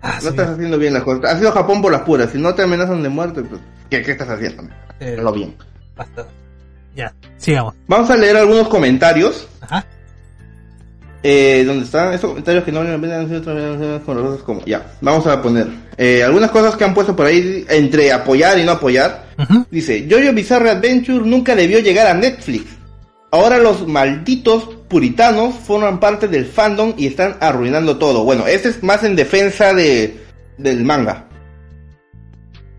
Ah,
No
sí,
estás haciendo bien las cosas. Has ido a Japón por las puras. Si no te amenazan de muerte, pues, ¿qué, qué estás haciendo?
eh,
Hazlo bien.
basta. Ya, sigamos.
Vamos a leer algunos comentarios.
Ajá.
Eh, donde están esos comentarios que no la pena con los otros como. Ya, vamos a poner. Eh, algunas cosas que han puesto por ahí entre apoyar y no apoyar. Dice, Jojo Bizarre Adventure nunca debió llegar a Netflix. Ahora los malditos puritanos forman parte del fandom y están arruinando todo. Bueno, este es más en defensa de del manga,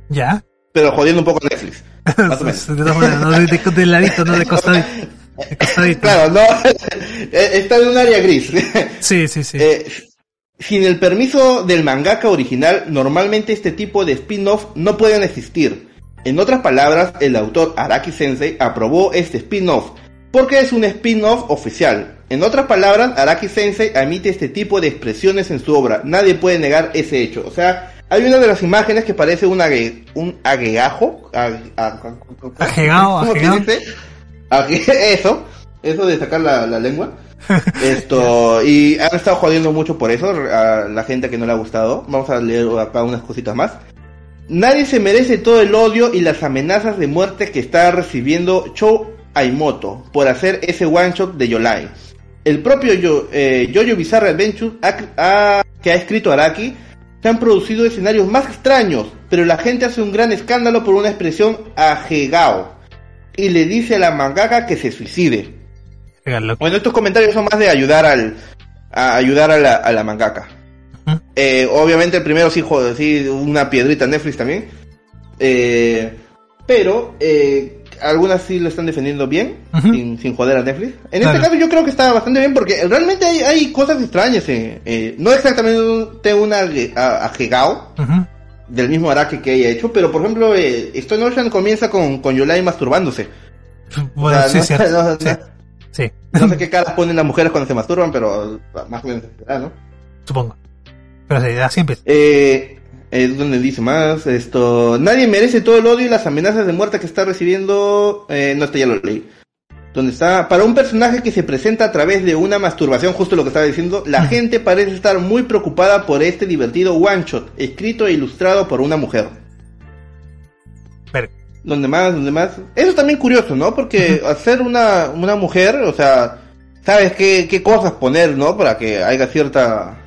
Ya.
pero jodiendo un poco Netflix. [LAUGHS] Más o menos.
de todas maneras, ¿no? de, de- de ladito, no de costadito. De costadito.
Claro, no, [LAUGHS] eh, está en un área gris. [LAUGHS]
Sí, sí, sí.
Eh, sin el permiso del mangaka original, normalmente este tipo de spin-off no pueden existir. En otras palabras, el autor Araki Sensei aprobó este spin-off porque es un spin-off oficial. En otras palabras, Araki Sensei emite este tipo de expresiones en su obra. Nadie puede negar ese hecho. O sea, hay una de las imágenes que parece un, ague, un aguegajo. ag- ag-
Ajegao,
¿cómo
ajegao.
se dice? Ague- [LAUGHS] Eso, eso de sacar la, la lengua. [LAUGHS] Esto, y han estado jodiendo mucho por eso, a la gente que no le ha gustado. Vamos a leer acá unas cositas más. Nadie se merece todo el odio y las amenazas de muerte que está recibiendo Cho Aimoto por hacer ese one shot de Yolai. El propio Yo, eh, Jojo Bizarre Adventure ha- ha- que ha escrito Araki se han producido escenarios más extraños, pero la gente hace un gran escándalo por una expresión ajegao y le dice a la mangaka que se suicide. Bueno, estos comentarios son más de ayudar al a ayudar a la, a la mangaka. Eh, obviamente el primero sí, jo- sí una piedrita Netflix también. Eh, pero eh, algunas sí lo están defendiendo bien, sin, sin joder a Netflix. En
Claro.
este caso yo creo que está bastante bien porque realmente hay, hay cosas extrañas. eh, eh, no exactamente a- ajegao
Ujú.
del mismo Araki que haya hecho, pero por ejemplo eh, Stone Ocean comienza con, con Yolai masturbándose.
Bueno, [LAUGHS]
O sea,
sí,
no-
cierto. [LAUGHS]
no-
Sí,
no-
sí,
no sé qué caras ponen las mujeres cuando se masturban, pero más o menos ¿no?
supongo. Pero sí, así empieza.
Eh, es donde dice más esto. Nadie merece todo el odio y las amenazas de muerte que está recibiendo. Eh, no, esto ya lo leí. Donde está. Para un personaje que se presenta a través de una masturbación, justo lo que estaba diciendo, la gente parece estar muy preocupada por este divertido one shot, escrito e ilustrado por una mujer.
Pero,
Donde más, donde más. Eso es también curioso, ¿no? Porque hacer una, una mujer, o sea, sabes qué, qué cosas poner, ¿no? Para que haya cierta.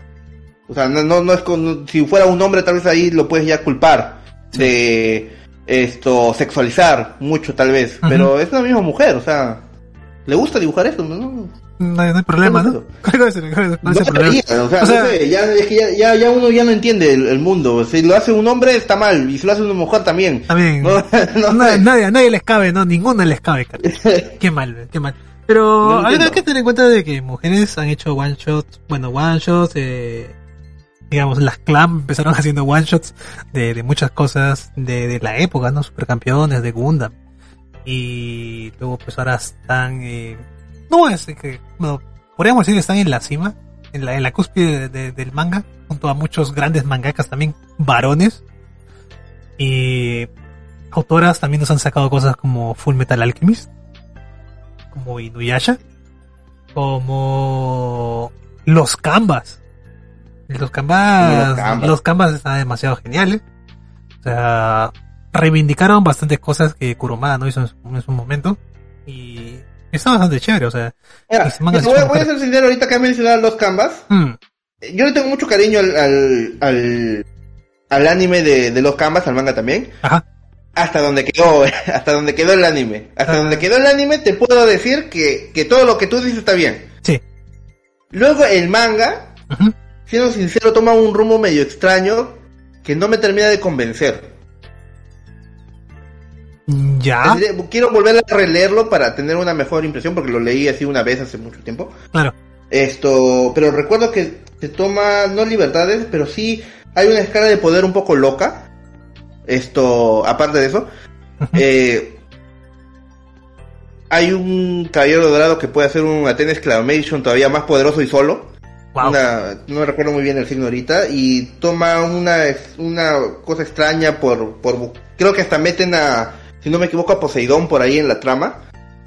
O sea, no, no, no es con. Si fuera un hombre, tal vez ahí lo puedes ya culpar de esto, sexualizar mucho, tal vez. Pero es una misma mujer, o sea, le gusta dibujar eso, ¿no?
no hay, no hay problema, ¿no? ¿Cuál es [LAUGHS] el,
No ya, es que ya, ya, ya uno ya no entiende el, el mundo. Si lo hace un hombre está mal, y si lo hace una mujer también.
También, [LAUGHS]
No, no
nadie, a nadie les cabe, no, ninguno les cabe. [LAUGHS] Qué mal, qué mal. Pero
No
hay que tener en cuenta de que mujeres han hecho one shots, bueno, one shots, eh, digamos, las clam empezaron [LAUGHS] haciendo one shots de, de muchas cosas de, de la época, ¿no? Supercampeones, de Gundam. Y luego pues ahora están, eh, no es que, podríamos decir que están en la cima, en la, en la cúspide de- de- del manga, junto a muchos grandes mangakas también, varones. Y autoras también nos han sacado cosas como Full Metal Alchemist, como Inuyasha, como los Canvas. Los Canvas,
Los Canvas.
los Canvas están demasiado geniales. O sea, reivindicaron bastantes cosas que Kurumada no hizo en su, en su momento. Y está bastante chévere, o sea.
Mira, voy, a ser sincero ahorita que mencionado los canvas.
mm,
Yo le tengo mucho cariño al, al, al, al anime de, de los canvas, al manga también.
ajá.
Hasta donde quedó, [LAUGHS] hasta donde quedó el anime. Hasta
Ah.
donde quedó el anime te puedo decir que, que todo lo que tú dices está bien.
Sí.
Luego el manga,
ujú.
Siendo sincero, toma un rumbo medio extraño que no me termina de convencer.
Ya,
Quiero volver a releerlo para tener una mejor impresión porque lo leí así una vez hace mucho tiempo.
claro.
Esto, pero recuerdo que se toma, no libertades, pero sí hay una escala de poder un poco loca. Esto, aparte de eso, eh, hay un caballero dorado que puede hacer un Athena Exclamation todavía más poderoso y solo.
Wow.
Una, no recuerdo muy bien el signo ahorita. Y toma una, una cosa extraña por, por. Creo que hasta meten a. Si no me equivoco, a Poseidón por ahí en la trama.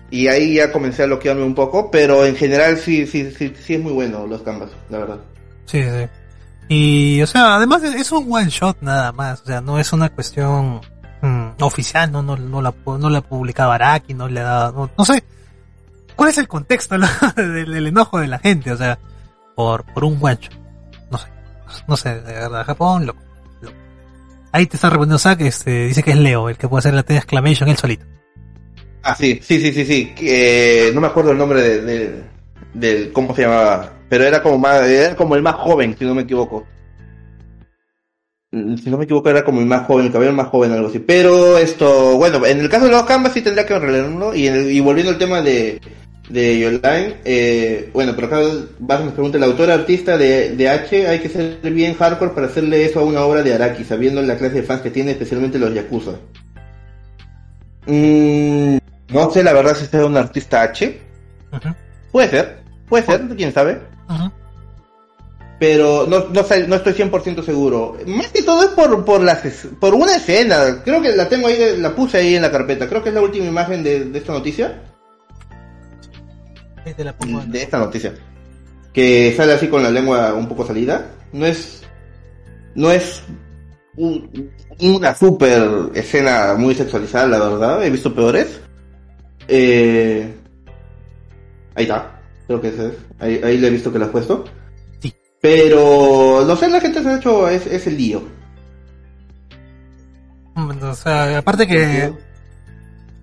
Y ahí ya comencé a bloquearme un poco. Pero en general sí, sí, sí, sí es muy bueno los canvas, la verdad.
Sí, sí. Y, o sea, además es un one shot nada más. O sea, no es una cuestión mm, oficial, no, no, no la, no la publicaba Araki, no le ha dado, no, no sé. ¿Cuál es el contexto [LAUGHS] [LAUGHS] del, del enojo de la gente? O sea, por, por un shot. No sé. No sé, de verdad, Japón, loco. loco. Ahí te está respondiendo Zack, este, dice que es Leo, el que puede hacer la T exclamation él solito.
Ah, sí, sí, sí, sí, sí. eh, no me acuerdo el nombre de, de, cómo se llamaba. Pero era como más, era como el más joven, si no me equivoco. Mm, Si no me equivoco, era como el más joven, el caballero más joven, algo así. Pero esto, bueno, en el caso de los canvas sí tendría que releerlo. Y, y volviendo al tema de, de Yoline, eh, bueno, pero acá vas nos pregunta, el autor artista de, de H, hay que ser bien hardcore para hacerle eso a una obra de Araki, sabiendo la clase de fans que tiene, especialmente los Yakuza. Mm, no sé la verdad si sea un artista H. Puede ser, puede ser, quién sabe. pero no, no, sé- no estoy 100% seguro. Más que todo es por, por, las, es- por una escena, creo que la tengo ahí, la puse ahí en la carpeta, creo que es la última imagen de, de esta noticia, de esta noticia, que sale así con la lengua un poco salida, no es, no es un- una super escena muy sexualizada, la verdad, he visto peores. Eh, ahí está, creo que ese es, ahí, ahí le he visto que la has puesto.
Sí.
Pero, no sé, la gente se ha hecho es, es el lío.
O sea, aparte que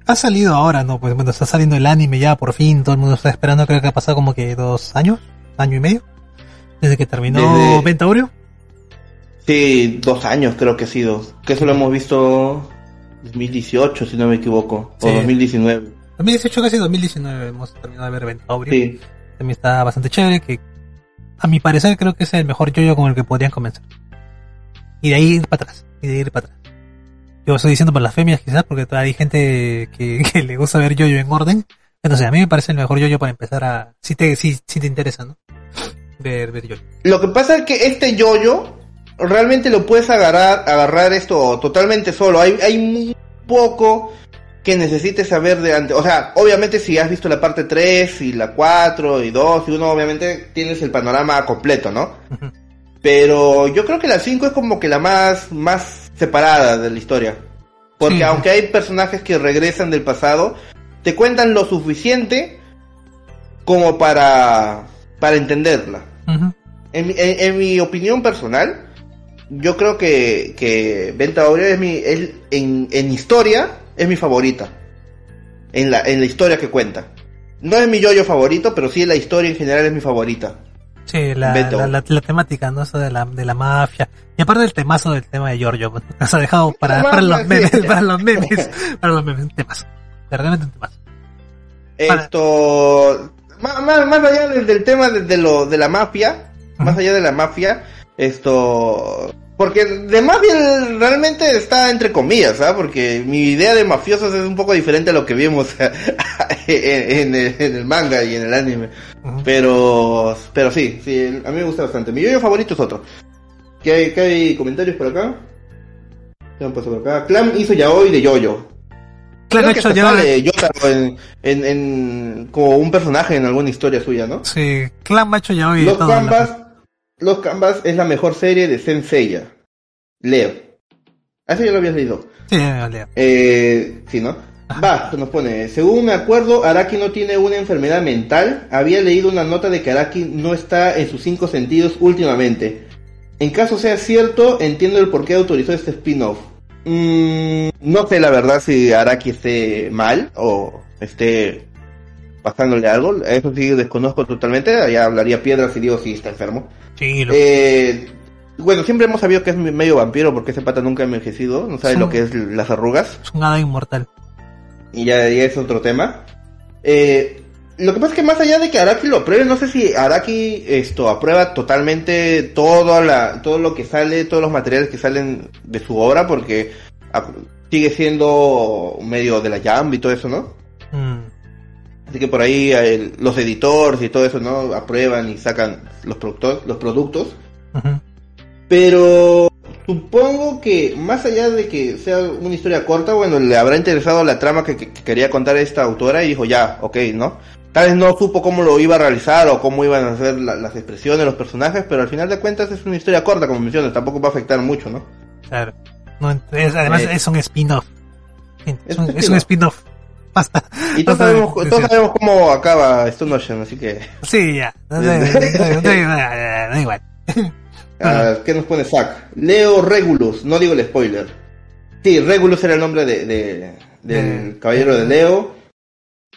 ha salido ahora, ¿no? Pues bueno, está saliendo el anime ya por fin, todo el mundo está esperando, creo que ha pasado como que dos años, año y medio, desde que terminó
Desde-
Ventaurio.
Sí, dos años creo que ha sido. Que eso lo hemos visto 2018, si no me equivoco.
Sí.
O 2019.
2018 casi 2019 hemos terminado de ver Ventaurio.
Sí.
También está bastante chévere, que a mi parecer creo que es el mejor yoyo con el que podrían comenzar. Y de ahí ir para atrás, y de ahí ir para atrás. Yo estoy diciendo por las femias quizás, porque todavía hay gente que, [LAUGHS] que le gusta ver yoyo en orden. Entonces a mí me parece el mejor yoyo para empezar a... Si te, si, si te interesa, ¿no? Ver, ver yoyo.
Lo que pasa es que este yoyo realmente lo puedes agarrar, agarrar esto totalmente solo. Hay, hay muy poco que necesites saber de antes. O sea, obviamente si has visto la parte 3 y la 4 y 2 y 1, obviamente tienes el panorama completo, ¿no? Pero yo creo que la 5 es como que la más, más separada de la historia. Porque
Sí.
aunque hay personajes que regresan del pasado, te cuentan lo suficiente como para, para entenderla. En, mi- en- en mi opinión personal, yo creo que, que Venta Aurea es mi, es- en, en historia, es mi favorita. En la, en la historia que cuenta. No es mi yoyo favorito, pero sí la historia en general es mi favorita.
Sí, la, la, la- la temática, ¿no? Eso de la, de la mafia. Y aparte del temazo del tema de Giorgio. Nos [LAUGHS] ha dejado para, para los memes, para los [LAUGHS] memes, para los memes, un temazo. Realmente un temazo. Para-
Esto, más, más, más allá del, tema de, de lo, de la mafia, más allá de la mafia, esto, porque de mafia realmente está entre comillas, ¿ah? Porque mi idea de mafiosos es un poco diferente a lo que vimos en, [LAUGHS] en en el manga y en el anime. Pero, pero sí, sí, a mí me gusta bastante. Mi yoyo favorito es otro. ¿Qué hay, qué hay comentarios por acá? ¿Qué han puesto por acá? Clam hizo yaoi de yoyo.
Claro, hecho ya.
sale Yotaro en, en, en- como un personaje en alguna historia suya, ¿no?
Sí, Clan Macho ya hoy
Los. Canvas, Los Canvas es la mejor serie de Senseiya. Leo. ¿A eso ya lo habías leído?
Sí, ya, leo.
Eh, sí, ¿no? Va, nos pone, según me acuerdo, Araki no tiene una enfermedad mental. Había leído una nota de que Araki no está en sus cinco sentidos últimamente. En caso sea cierto, entiendo el por qué autorizó este spin-off. Mm, no sé la verdad si Araki esté mal o esté pasándole algo. Eso sí desconozco totalmente. Ya hablaría piedras y digo si está enfermo.
Sí, lo-
Eh, bueno, siempre hemos sabido que es medio vampiro porque ese pata nunca ha envejecido. No sabe lo que es las arrugas
es un hada inmortal.
Y ya, ya es otro tema. Eh, lo que pasa es que más allá de que Araki lo apruebe, no sé si Araki esto aprueba totalmente todo, la, todo lo que sale, todos los materiales que salen de su obra, porque sigue siendo medio de la Jam y todo eso, ¿no?
Mm.
Así que por ahí los editores y todo eso, ¿no? Aprueban y sacan los productos, los productos. Pero supongo que más allá de que sea una historia corta, bueno, le habrá interesado la trama que, que- que quería contar esta autora y dijo, ya, ok, ¿no? Tal vez no supo cómo lo iba a realizar o cómo iban a hacer la- las expresiones, los personajes, pero al final de cuentas es una historia corta, como mencionas, tampoco va a afectar mucho, ¿no?
Claro. No, es- además
Eh,
es un spin-off. Es, un,
un
es un spin-off. Basta.
Y todos
Basta
sabemos, todos sabemos cómo acaba Stone Ocean, así que...
Sí, ya. Da- da- da igual.
¿Qué nos pone Zack? Leo Regulus, no digo el spoiler. Sí, Regulus era el nombre de, de- del
De-
caballero de Leo.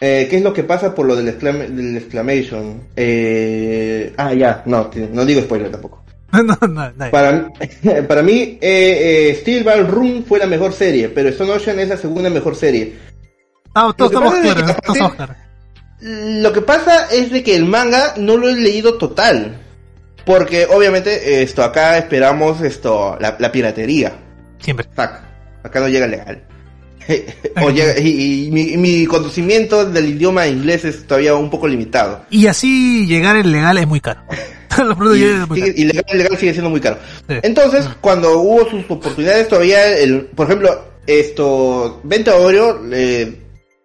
Eh, ¿Qué es lo que pasa por lo del, exclam- del exclamation? Eh, ah, ya, no, no digo spoiler tampoco. [LAUGHS]
No, no, no. no.
Para, [LAUGHS] para mí, eh, eh, Steel Ball Room fue la mejor serie, pero Stone Ocean es la segunda mejor serie.
Ah, todos estamos
es que
claros.
Lo que pasa es de que el manga no lo he leído total. Porque obviamente esto acá esperamos esto la, la piratería.
Siempre.
Acá no llega legal. [LAUGHS] o llega- y, y mi, mi conocimiento del idioma inglés es todavía un poco limitado.
Y así llegar el legal es muy caro. [LAUGHS] [LAUGHS]
Y,
yoyo muy
sigue-
caros.
ilegal, ilegal sigue siendo muy caro.
Sí.
Entonces, cuando hubo sus oportunidades todavía, el, por ejemplo, esto, Venta Oreo, eh,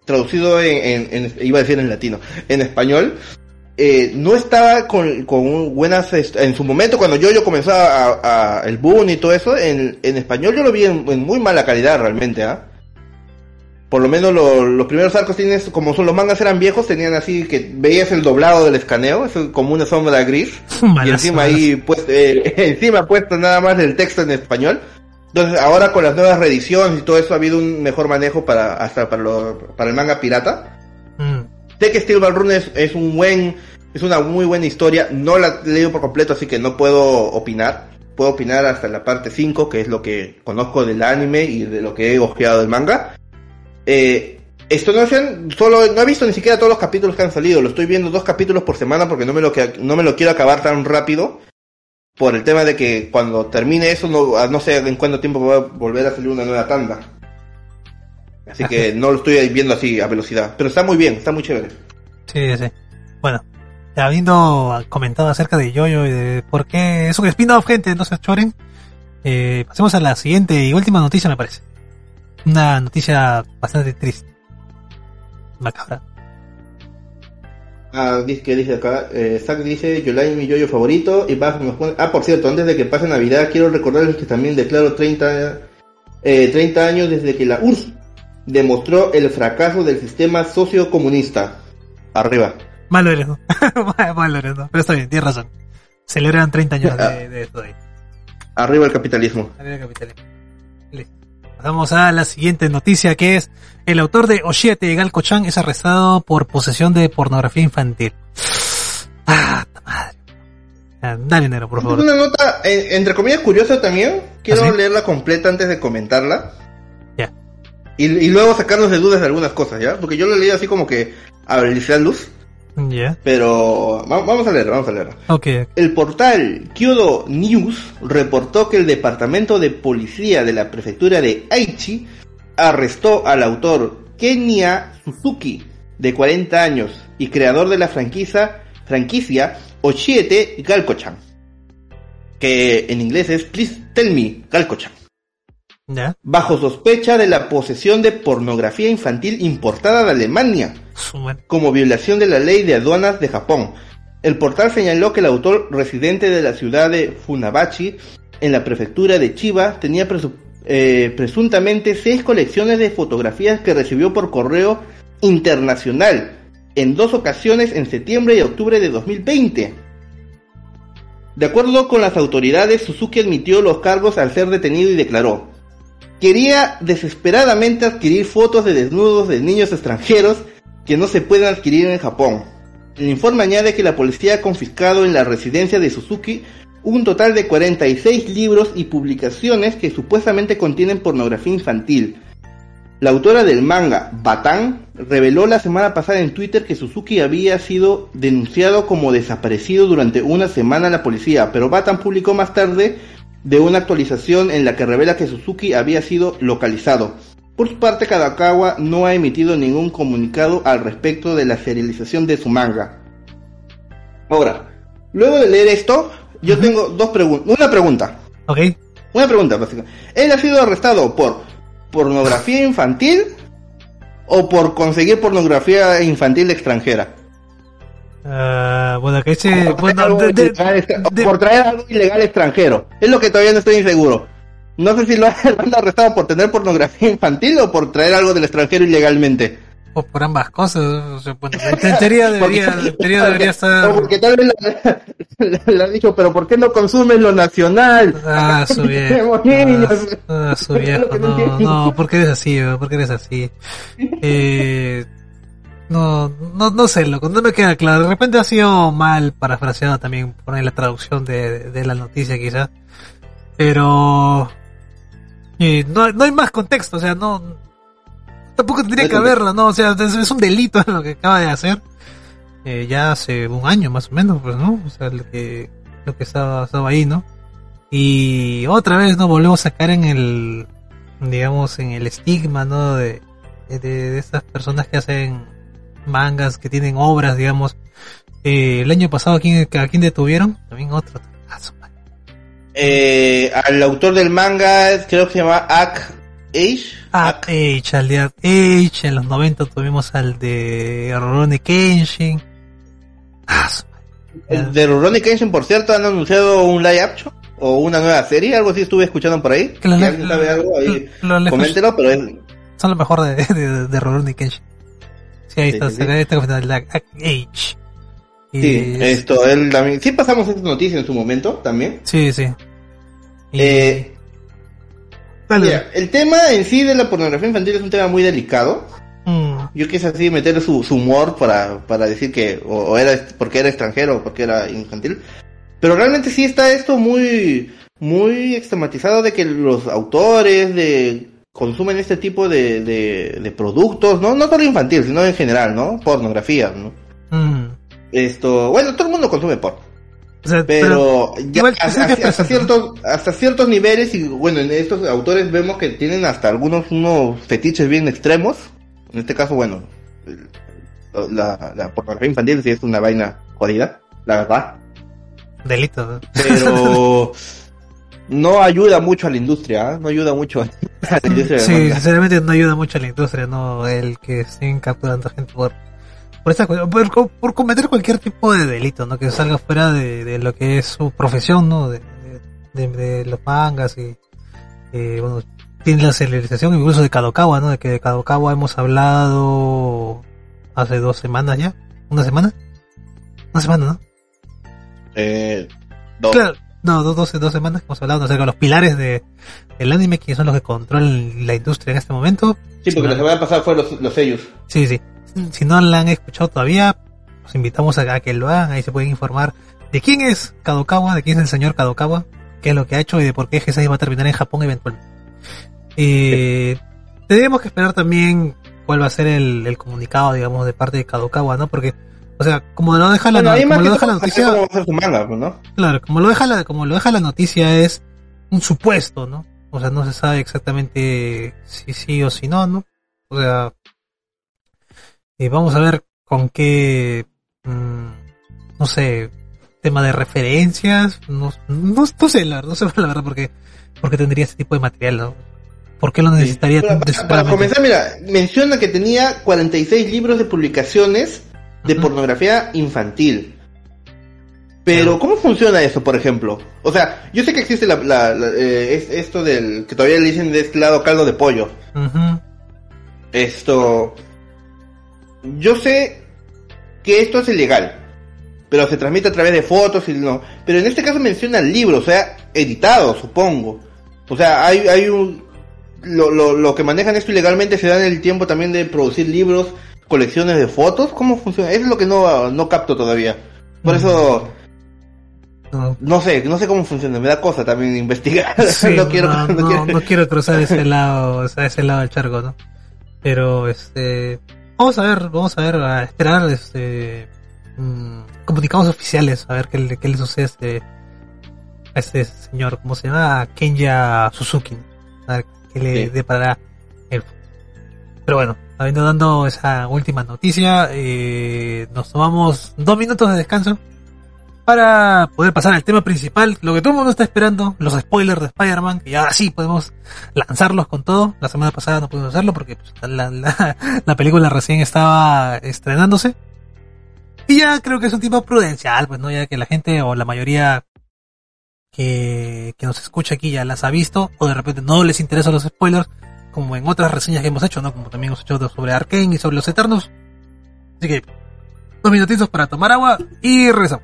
traducido en, en- en- iba a decir en latino, en español, eh, no estaba con, con un buenas, en su momento cuando yo, yo comenzó a, a- el boom y todo eso, en, en español yo lo vi en, en muy mala calidad realmente, ¿ah? Por lo menos lo- los primeros arcos tienes, como son los mangas eran viejos, tenían así que veías el doblado del escaneo, eso como una sombra gris, [LAUGHS] y encima ahí pues, eh, [LAUGHS] encima puesto nada más el texto en español. Entonces ahora con las nuevas reediciones y todo eso ha habido un mejor manejo para hasta para, lo- para el manga pirata. Sé que Steel Ball Run es, es un buen, es una muy buena historia. No la he leído por completo, así que no puedo opinar. Puedo opinar hasta la parte 5, que es lo que conozco del anime y de lo que he ojeado del manga. Eh, esto no, sean- solo, no he visto ni siquiera todos los capítulos que han salido. Lo estoy viendo dos capítulos por semana porque no me lo, no me lo quiero acabar tan rápido. Por el tema de que cuando termine eso, no, no sé en cuánto tiempo va a volver a salir una nueva tanda. Así que no lo estoy viendo así a velocidad. Pero está muy bien, está muy chévere.
Sí, sí. Bueno, habiendo comentado acerca de Yoyo y de por qué es un spin-off, gente, no se choren. Eh, pasemos a la siguiente y última noticia, me parece. Una noticia bastante triste. Macabra.
Ah, dice que dice acá, eh, Zack dice, Yolai mi yoyo favorito, y Baf nos pone, ah, por cierto, antes de que pase Navidad, quiero recordarles que también declaro 30, eh, 30 años desde que la URSS demostró el fracaso del sistema sociocomunista. Arriba.
Malo eres, ¿no? [LAUGHS] Malo eres, ¿no? Pero está bien, tienes razón. Celebran 30 años de, de esto ahí.
Arriba el capitalismo.
Arriba capitalismo. Listo. Pasamos a la siguiente noticia que es el autor de Oshiete Galco-chan es arrestado por posesión de pornografía infantil. Ah, madre. Ah, Dale, Nero, por favor.
una nota, entre comillas, curiosa también. Quiero
¿Ah, sí?
leerla completa antes de comentarla. Y, y luego sacarnos de dudas de algunas cosas, ¿ya? Porque yo lo leí así como que a velocidad luz.
Ya.
Pero va- vamos a leer, vamos a leer.
Ok.
El portal Kyodo News reportó que el departamento de policía de la prefectura de Aichi arrestó al autor Kenya Suzuki, de 40 años y creador de la franquicia, franquicia Oshiete Galko-chan, que en inglés es Please Tell Me Galko-chan,
Ya.
bajo sospecha de la posesión de pornografía infantil importada de Alemania como violación de la ley de aduanas de Japón. El portal señaló que el autor residente de la ciudad de Funabachi, en la prefectura de Chiba, tenía presu- eh, presuntamente seis colecciones de fotografías que recibió por correo internacional en dos ocasiones en septiembre y octubre de 2020. De acuerdo con las autoridades, Suzuki admitió los cargos al ser detenido y declaró, quería desesperadamente adquirir fotos de desnudos de niños extranjeros que no se pueden adquirir en Japón. El informe añade que la policía ha confiscado en la residencia de Suzuki un total de 46 libros y publicaciones que supuestamente contienen pornografía infantil. La autora del manga, Batan, reveló la semana pasada en Twitter que Suzuki había sido denunciado como desaparecido durante una semana a la policía, pero Batan publicó más tarde de una actualización en la que revela que Suzuki había sido localizado. Por su parte, Kadakawa no ha emitido ningún comunicado al respecto de la serialización de su manga. Ahora, luego de leer esto, yo tengo dos preguntas. Una pregunta.
Ok.
Una pregunta, básicamente. ¿Él ha sido arrestado por pornografía infantil o por conseguir pornografía infantil extranjera?
Ah, bueno, que ese.
Por traer
Bueno,
algo
de- de-
ilegal extra- o
de-
por traer algo ilegal extranjero. Es lo que todavía no estoy seguro. No sé si lo [LAUGHS] han arrestado por tener pornografía infantil o por traer algo del extranjero ilegalmente.
o por ambas cosas. O sea, bueno, [LAUGHS] en teoría debería, en teoría debería estar.
Porque tal vez le, [LAUGHS] han dicho, pero ¿por qué no consumes lo nacional?
Ah, su viejo. Ah, su viejo.
no
No, ¿por qué eres así? ¿Por qué eres así? Eh, no, no, no sé, loco, no me queda claro. De repente ha sido mal parafraseado también poner la traducción de, de la noticia quizás. Pero eh, no, no hay más contexto, o sea, no tampoco tendría que haberlo, no, o sea, es, es un delito [LAUGHS] lo que acaba de hacer. Eh, ya hace un año más o menos, pues, ¿no? O sea, lo que, lo que estaba, estaba ahí, ¿no? Y otra vez, ¿no? Volvemos a caer en el, digamos, en el estigma, ¿no? De, de, de estas personas que hacen mangas, que tienen obras, digamos, Eh, el año pasado, ¿a quién, ¿a quién detuvieron? También otro. Ah.
Eh, al autor del manga, creo que se llama Ak Age.
Ah, Age, al de Art Age, en los 90 tuvimos al de Rurouni Kenshin. Ah.
El de Rurouni Kenshin, por cierto, han anunciado un live action o una nueva serie, algo así estuve escuchando por ahí.
Que
si alguien sabe algo ahí,
lo- lo-
coméntelo, pero es,
Son lo mejor de, [LAUGHS] de, de Rurouni Kenshin. Age. Y-
sí, esto, él también, sí pasamos esta noticia en su momento, también.
Sí, sí. Y-
Eh, mira, el tema en sí de la pornografía infantil es un tema muy delicado.
Mm,
Yo quise así meterle su, su humor para, para decir que o, o era porque era extranjero o porque era infantil. Pero realmente sí está esto muy, muy estigmatizado de que los autores de consumen este tipo de, de, de productos, ¿no? No solo infantil, sino en general, ¿no? Pornografía, ¿no?
mm.
Esto, bueno, todo el mundo consume porno.
O sea,
Pero, ya hasta, ciertos, hasta ciertos niveles, y bueno, en estos autores vemos que tienen hasta algunos unos fetiches bien extremos. En este caso, bueno, la pornografía infantil sí es una vaina jodida, la verdad.
delito. ¿no?
Pero [LAUGHS] no ayuda mucho a la industria, ¿ah? no ayuda mucho [LAUGHS] a la industria
Sí,
manga.
sinceramente no ayuda mucho a la industria, no el que estén capturando gente por por, esa, cu- por, por cometer cualquier tipo de delito, ¿no? Que salga fuera de, de lo que es su profesión, ¿no? De, de, de los mangas y eh, bueno, tiene la celebración incluso de Kadokawa, ¿no? De que de Kadokawa hemos hablado hace dos semanas ya, una semana, una semana, ¿no?
Eh, no.
Claro, no, dos, dos, dos semanas que hemos hablado acerca de los pilares de, del anime, que son los que controlan la industria en este momento.
Sí, porque la semana pasada fue los, los sellos.
Sí, sí. Si no la han escuchado todavía, los invitamos a, a que lo hagan. Ahí se pueden informar de quién es Kadokawa, de quién es el señor Kadokawa, qué es lo que ha hecho y de por qué G6 va a terminar en Japón eventualmente. Eh, tenemos que esperar también cuál va a ser el, el comunicado, digamos, de parte de Kadokawa, ¿no? Porque, o sea, como lo deja la,
Bueno,
como lo deja la noticia,
pues, ¿no?
Claro, como lo deja la, como lo deja la noticia es un supuesto, ¿no? O sea, no se sabe exactamente si sí o si no, ¿no? O sea, eh, vamos a ver con qué, mm, no sé, tema de referencias, no, no, no sé, la, no sé [LAUGHS] la verdad porque, porque tendría este tipo de material, ¿no? ¿Por qué lo necesitaría tan
para, comenzar, mira, menciona que tenía 46 libros de publicaciones de pornografía infantil. Pero. ¿cómo funciona eso, por ejemplo? O sea, yo sé que existe la, la- la- eh, es- esto del que todavía le dicen de este lado caldo de pollo. Esto. Yo sé que esto es ilegal, pero se transmite a través de fotos y no. Pero en este caso menciona libros, o sea, editado, supongo. O sea, hay, hay un. Lo, lo, lo que manejan esto ilegalmente se dan el tiempo también de producir libros, colecciones de fotos. ¿Cómo funciona? Eso es lo que no, no capto todavía. Por eso,
no,
sé, no sé cómo funciona. Me da cosa también investigar. [LAUGHS]
Sí,
no quiero,
no,
quiero-
no quiero cruzar ese [LAUGHS] lado, o sea, ese lado del charco, ¿no? Pero, este, vamos a ver, vamos a ver, a esperar, este, mm, comunicados oficiales, a ver qué, le- qué le sucede a este, a este señor, ¿cómo se llama? Kenya Suzuki, a ver qué le
Sí.
deparará el Pero bueno, habiendo dando esa última noticia, eh, nos tomamos dos minutos de descanso para poder pasar al tema principal, lo que todo el mundo está esperando, los spoilers de Spider-Man, que ya sí podemos lanzarlos con todo. La semana pasada no pudimos hacerlo porque pues, la, la- [LAUGHS] la película recién estaba estrenándose. Y ya creo que es un tipo prudencial, pues no, ya que la gente o la mayoría que, que nos escucha aquí ya las ha visto, o de repente no les interesan los spoilers, como en otras reseñas que hemos hecho, ¿no? Como también hemos hecho sobre Arkane y sobre los Eternos. Así que, dos minutitos para tomar agua y regresamos.